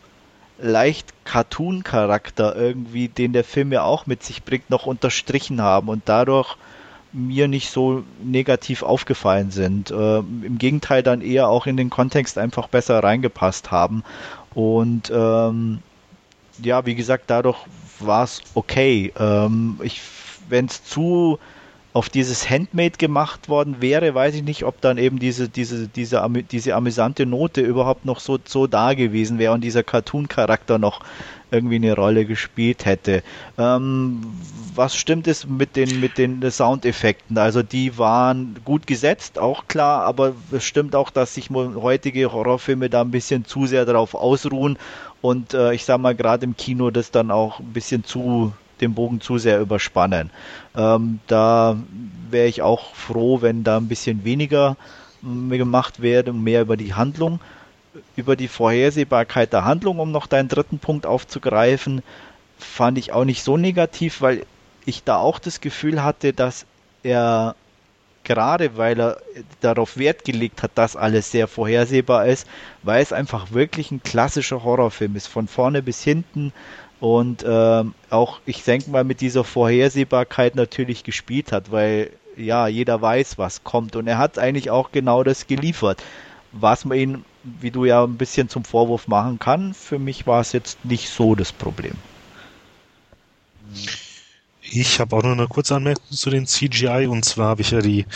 leicht Cartoon-Charakter irgendwie, den der Film ja auch mit sich bringt, noch unterstrichen haben und dadurch mir nicht so negativ aufgefallen sind. Äh, Im Gegenteil dann eher auch in den Kontext einfach besser reingepasst haben. Und ähm, ja, wie gesagt, dadurch war es okay. Ähm, ich, wenn es zu auf dieses Handmade gemacht worden wäre, weiß ich nicht, ob dann eben diese, diese, diese, diese amüsante Note überhaupt noch so, so da gewesen wäre und dieser Cartoon-Charakter noch irgendwie eine Rolle gespielt hätte. Ähm, was stimmt es mit den, mit den Soundeffekten? Also die waren gut gesetzt, auch klar, aber es stimmt auch, dass sich heutige Horrorfilme da ein bisschen zu sehr darauf ausruhen und äh, ich sag mal gerade im Kino das dann auch ein bisschen zu den Bogen zu sehr überspannen. Ähm, da wäre ich auch froh, wenn da ein bisschen weniger mm, gemacht werde, mehr über die Handlung. über die Vorhersehbarkeit der Handlung, um noch deinen dritten Punkt aufzugreifen, fand ich auch nicht so negativ, weil ich da auch das Gefühl hatte, dass er gerade weil er darauf Wert gelegt hat, dass alles sehr vorhersehbar ist, weil es einfach wirklich ein klassischer Horrorfilm ist, von vorne bis hinten und ähm, auch, ich denke mal, mit dieser Vorhersehbarkeit natürlich gespielt hat, weil ja, jeder weiß, was kommt und er hat eigentlich auch genau das geliefert, was man ihn, wie du ja ein bisschen zum Vorwurf machen kann. Für mich war es jetzt nicht so das Problem.
Ich habe auch noch eine kurze Anmerkung zu den CGI und zwar habe ich ja die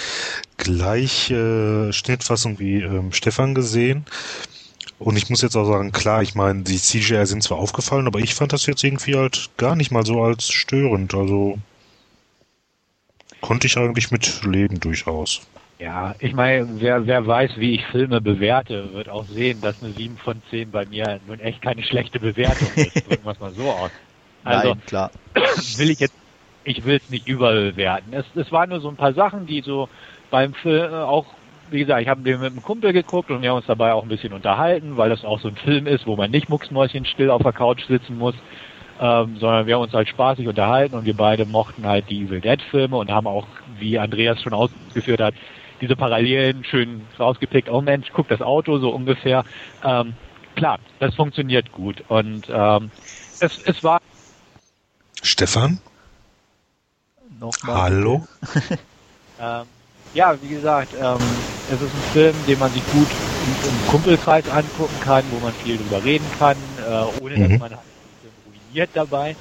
gleiche Schnittfassung wie ähm, Stefan gesehen. Und ich muss jetzt auch sagen, klar, ich meine, die CGI sind zwar aufgefallen, aber ich fand das jetzt irgendwie halt gar nicht mal so als störend. Also konnte ich eigentlich mit leben durchaus.
Ja, ich meine, wer, wer weiß, wie ich Filme bewerte, wird auch sehen, dass eine 7 von 10 bei mir nun echt keine schlechte Bewertung ist. Drücken wir es mal so aus. Also,
Nein, klar.
will ich jetzt, ich will es nicht überbewerten. Es, es waren nur so ein paar Sachen, die so beim Film auch, wie gesagt, ich habe den mit einem Kumpel geguckt und wir haben uns dabei auch ein bisschen unterhalten, weil das auch so ein Film ist, wo man nicht mucksmäuschen still auf der Couch sitzen muss, ähm, sondern wir haben uns halt spaßig unterhalten und wir beide mochten halt die Evil Dead Filme und haben auch, wie Andreas schon ausgeführt hat, diese Parallelen schön rausgepickt. Oh Mensch, guck das Auto so ungefähr. Ähm, klar, das funktioniert gut und ähm, es, es war
Stefan?
Nochmal.
Hallo?
Ähm, ja, wie gesagt, ähm, es ist ein Film, den man sich gut im, im Kumpelkreis angucken kann, wo man viel drüber reden kann, äh, ohne
Mhm.
dass man halt ruiniert dabei,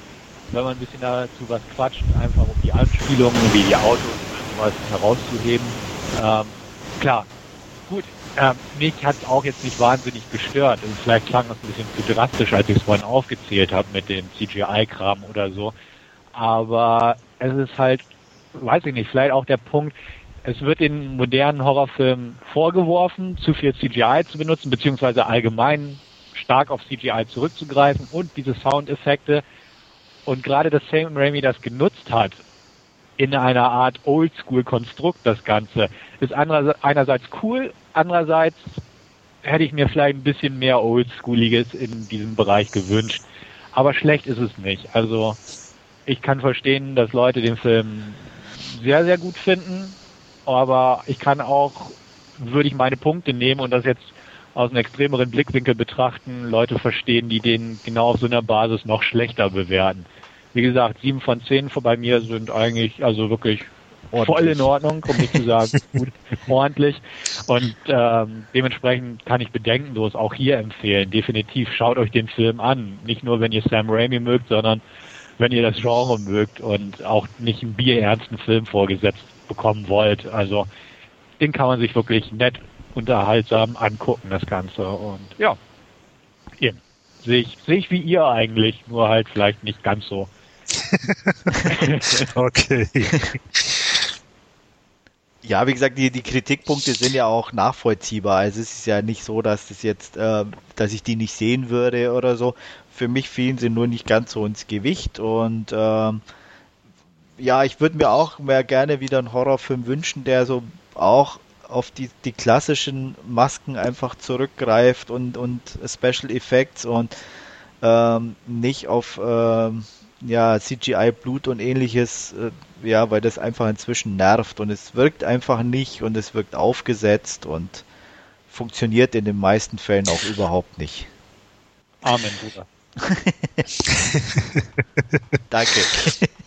wenn man ein bisschen dazu was quatscht, einfach um die Anspielungen wie die Autos und sowas herauszuheben. Ähm, klar, gut. Ähm, mich hat es auch jetzt nicht wahnsinnig gestört. Und vielleicht klang das ein bisschen zu drastisch, als ich es vorhin aufgezählt habe mit dem CGI-Kram oder so. Aber es ist halt, weiß ich nicht, vielleicht auch der Punkt, es wird den modernen Horrorfilmen vorgeworfen, zu viel CGI zu benutzen, beziehungsweise allgemein stark auf CGI zurückzugreifen und diese Soundeffekte. Und gerade dass Sam Raimi das genutzt hat, in einer Art Oldschool-Konstrukt das Ganze, ist einerseits cool, andererseits hätte ich mir vielleicht ein bisschen mehr Oldschooliges in diesem Bereich gewünscht. Aber schlecht ist es nicht. Also ich kann verstehen, dass Leute den Film sehr, sehr gut finden, aber ich kann auch, würde ich meine Punkte nehmen und das jetzt aus einem extremeren Blickwinkel betrachten, Leute verstehen, die den genau auf so einer Basis noch schlechter bewerten. Wie gesagt, sieben von zehn bei mir sind eigentlich also wirklich voll in Ordnung, um nicht zu sagen gut, ordentlich. Und ähm, dementsprechend kann ich bedenkenlos auch hier empfehlen. Definitiv schaut euch den Film an. Nicht nur, wenn ihr Sam Raimi mögt, sondern wenn ihr das Genre mögt und auch nicht einen bierernsten Film vorgesetzt bekommen wollt. Also den kann man sich wirklich nett, unterhaltsam angucken, das Ganze. Und ja, eben. Sehe ich, sehe ich wie ihr eigentlich, nur halt vielleicht nicht ganz so.
Okay.
Ja, wie gesagt, die, die Kritikpunkte sind ja auch nachvollziehbar. Also es ist ja nicht so, dass das jetzt, äh, dass ich die nicht sehen würde oder so. Für mich fielen sie nur nicht ganz so ins Gewicht und ähm, ja, ich würde mir auch mehr gerne wieder einen Horrorfilm wünschen, der so auch auf die, die klassischen Masken einfach zurückgreift und, und Special Effects und ähm, nicht auf ähm, ja, CGI, Blut und ähnliches, äh, ja, weil das einfach inzwischen nervt und es wirkt einfach nicht und es wirkt aufgesetzt und funktioniert in den meisten Fällen auch überhaupt nicht.
Amen, Bruder.
Danke.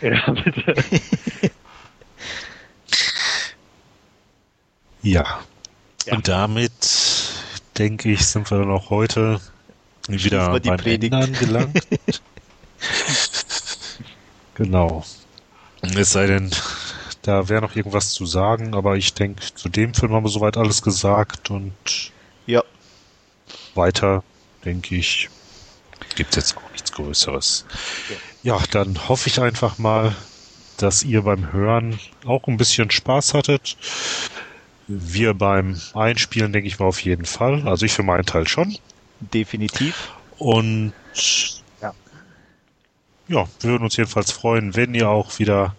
Ja, bitte.
Ja.
Ja.
Und damit, denke ich, sind wir dann auch heute wieder
wir die
beim
Predigt.
Ende angelangt. genau. Es sei denn, da wäre noch irgendwas zu sagen, aber ich denke, zu dem Film haben wir soweit alles gesagt und
Ja,
weiter, denke ich, gibt es jetzt auch nichts Größeres. Ja, dann hoffe ich einfach mal, dass ihr beim Hören auch ein bisschen Spaß hattet. Wir beim Einspielen, denke ich mal, auf jeden Fall. Also ich für meinen Teil schon.
definitiv.
Und
Ja.
ja, wir würden uns jedenfalls freuen, wenn ihr auch wieder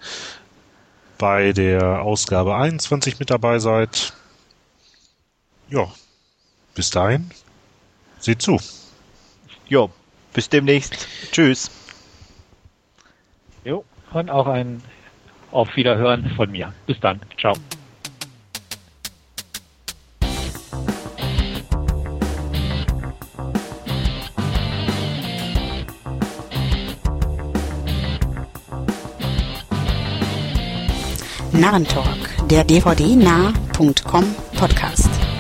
bei der Ausgabe 21 mit dabei seid. Ja, bis dahin, seht zu.
Jo, bis demnächst. Tschüss.
Jo, und auch ein Auf Wiederhören von mir. Bis dann. Ciao.
Narrentalk, der dvd-nah.com Podcast.